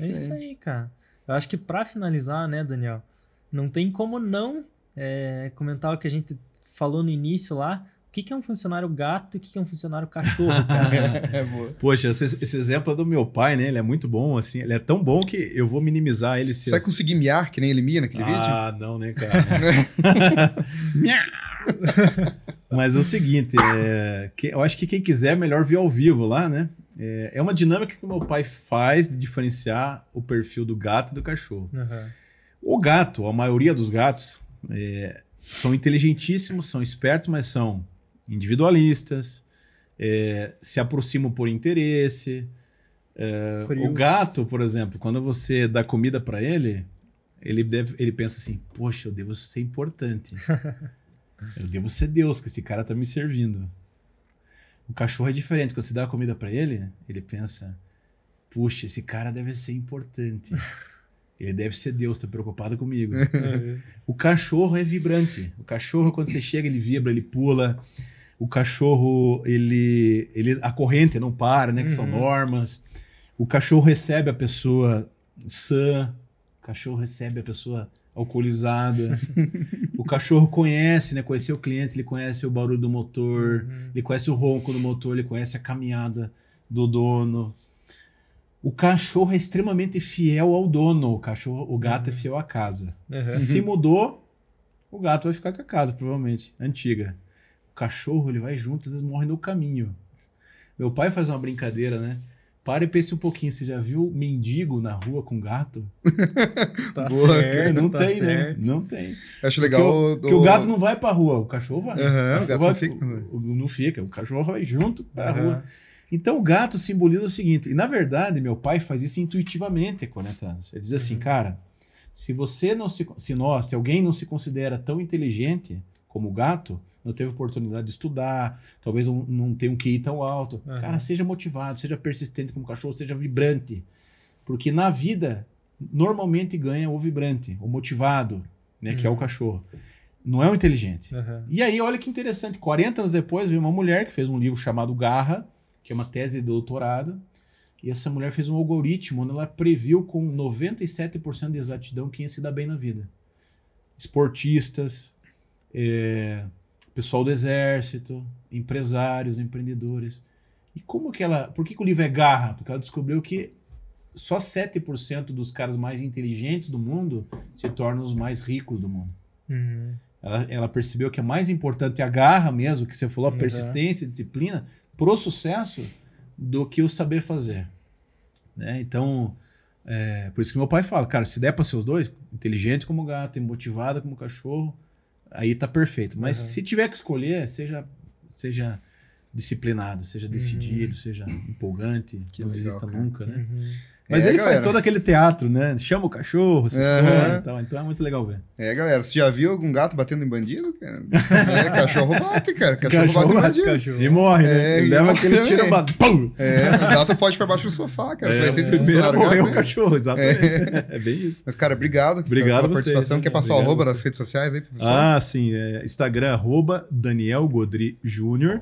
É isso aí, cara. Eu acho que pra finalizar, né, Daniel, não tem como não é, comentar o que a gente falou no início lá. O que, que é um funcionário gato e o que, que é um funcionário cachorro, cara? É boa. Poxa, esse, esse exemplo é do meu pai, né? Ele é muito bom, assim. Ele é tão bom que eu vou minimizar ele se Você vai conseguir miar, que nem ele mia naquele vídeo? Ah, não, né, cara? Mas é o seguinte, é, que, eu acho que quem quiser, melhor ver ao vivo lá, né? É, é uma dinâmica que o meu pai faz de diferenciar o perfil do gato e do cachorro. Aham. O gato, a maioria dos gatos, é, são inteligentíssimos, são espertos, mas são individualistas, é, se aproximam por interesse. É, o gato, por exemplo, quando você dá comida para ele, ele, deve, ele pensa assim: Poxa, eu devo ser importante. eu devo ser Deus, que esse cara tá me servindo. O cachorro é diferente. Quando você dá comida para ele, ele pensa: Puxa, esse cara deve ser importante. Ele deve ser Deus, tá preocupado comigo. o cachorro é vibrante. O cachorro, quando você chega, ele vibra, ele pula. O cachorro, ele, ele a corrente não para, né? Que são normas. O cachorro recebe a pessoa sã. O cachorro recebe a pessoa alcoolizada. o cachorro conhece, né? Conhecer o cliente, ele conhece o barulho do motor, ele conhece o ronco do motor, ele conhece a caminhada do dono. O cachorro é extremamente fiel ao dono. O cachorro, o gato é fiel à casa. Uhum. Se mudou, o gato vai ficar com a casa, provavelmente, antiga. O cachorro, ele vai junto, às vezes morre no caminho. Meu pai faz uma brincadeira, né? Para e pense um pouquinho, você já viu mendigo na rua com gato? Tá Boa, certo, não tá tem, certo. né? Não tem. Acho Porque legal. o, porque o gato não vai pra rua, o cachorro vai. Aham, o o gato vai- não fica, né? o- o- não fica, o cachorro vai junto pra Aham. rua. Então o gato simboliza o seguinte, e na verdade meu pai faz isso intuitivamente com 40 anos. Ele diz assim, cara, se você não se, se nós, se alguém não se considera tão inteligente como o gato, não teve oportunidade de estudar, talvez não, não tenha um QI tão alto, Aham. cara, seja motivado, seja persistente como cachorro, seja vibrante, porque na vida normalmente ganha o vibrante, o motivado, né, que é o cachorro. Não é o inteligente. Aham. E aí, olha que interessante, 40 anos depois veio uma mulher que fez um livro chamado Garra, que é uma tese de doutorado, e essa mulher fez um algoritmo onde ela previu com 97% de exatidão quem ia se dar bem na vida. Esportistas, é, pessoal do exército, empresários, empreendedores. E como que ela... Por que, que o livro é Garra? Porque ela descobriu que só 7% dos caras mais inteligentes do mundo se tornam os mais ricos do mundo. Uhum. Ela, ela percebeu que é mais importante a garra mesmo, que você falou, a Uhum. persistência, a disciplina, pro sucesso, do que o saber fazer. Né? Então, é, por isso que meu pai fala, cara, se der para ser os dois, inteligente como gato e motivado como cachorro, aí tá perfeito. Mas Uhum. se tiver que escolher, seja, seja disciplinado, seja decidido, seja empolgante, Que não legal, desista cara. nunca, né? Uhum. Mas É, ele faz galera. todo aquele teatro, né? Chama o cachorro, se esconde e tal. Então é muito legal ver. É, galera, você já viu algum gato batendo em bandido? Cara? É, cachorro bate, cara. Cachorro, bate em bandido. E morre, né? É, ele leva aquele tiro bate, pum! É, o gato foge pra baixo do sofá, cara. Você vai ser esse primeiro morreu o né? cachorro, exatamente. É, bem isso. Mas, cara, obrigado, Obrigado pela vocês, participação. Quer passar o arroba você. nas redes sociais aí, professor? Ah, sim. É Instagram, arroba Daniel Godri Júnior.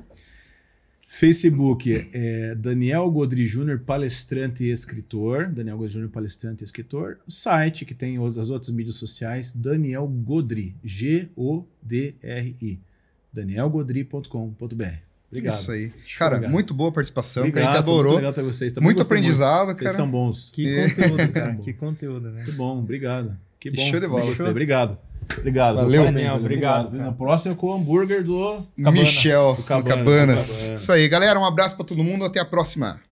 Facebook é Daniel Godri Júnior, palestrante e escritor. Daniel Godri Júnior, palestrante e escritor. O site, que tem os- as outras mídias sociais, Daniel Godri, G-O-D-R-I. danielgodri.com.br. Obrigado. Isso aí. Cara, Obrigado. muito boa a participação, Obrigado, que a gente muito adorou. legal ter vocês. Muito aprendizado, Vocês cara. são bons. Que É. conteúdo, cara. que conteúdo, né? Que bom, obrigado. Que Que bom. show de bola. Gostei. Obrigado. Obrigado. Valeu. Daniel, obrigado, cara. Na próxima com o hambúrguer do Cabanas. Michel, Do Cabanas, do Cabanas. Isso aí, galera. Um abraço pra todo mundo. Até a próxima.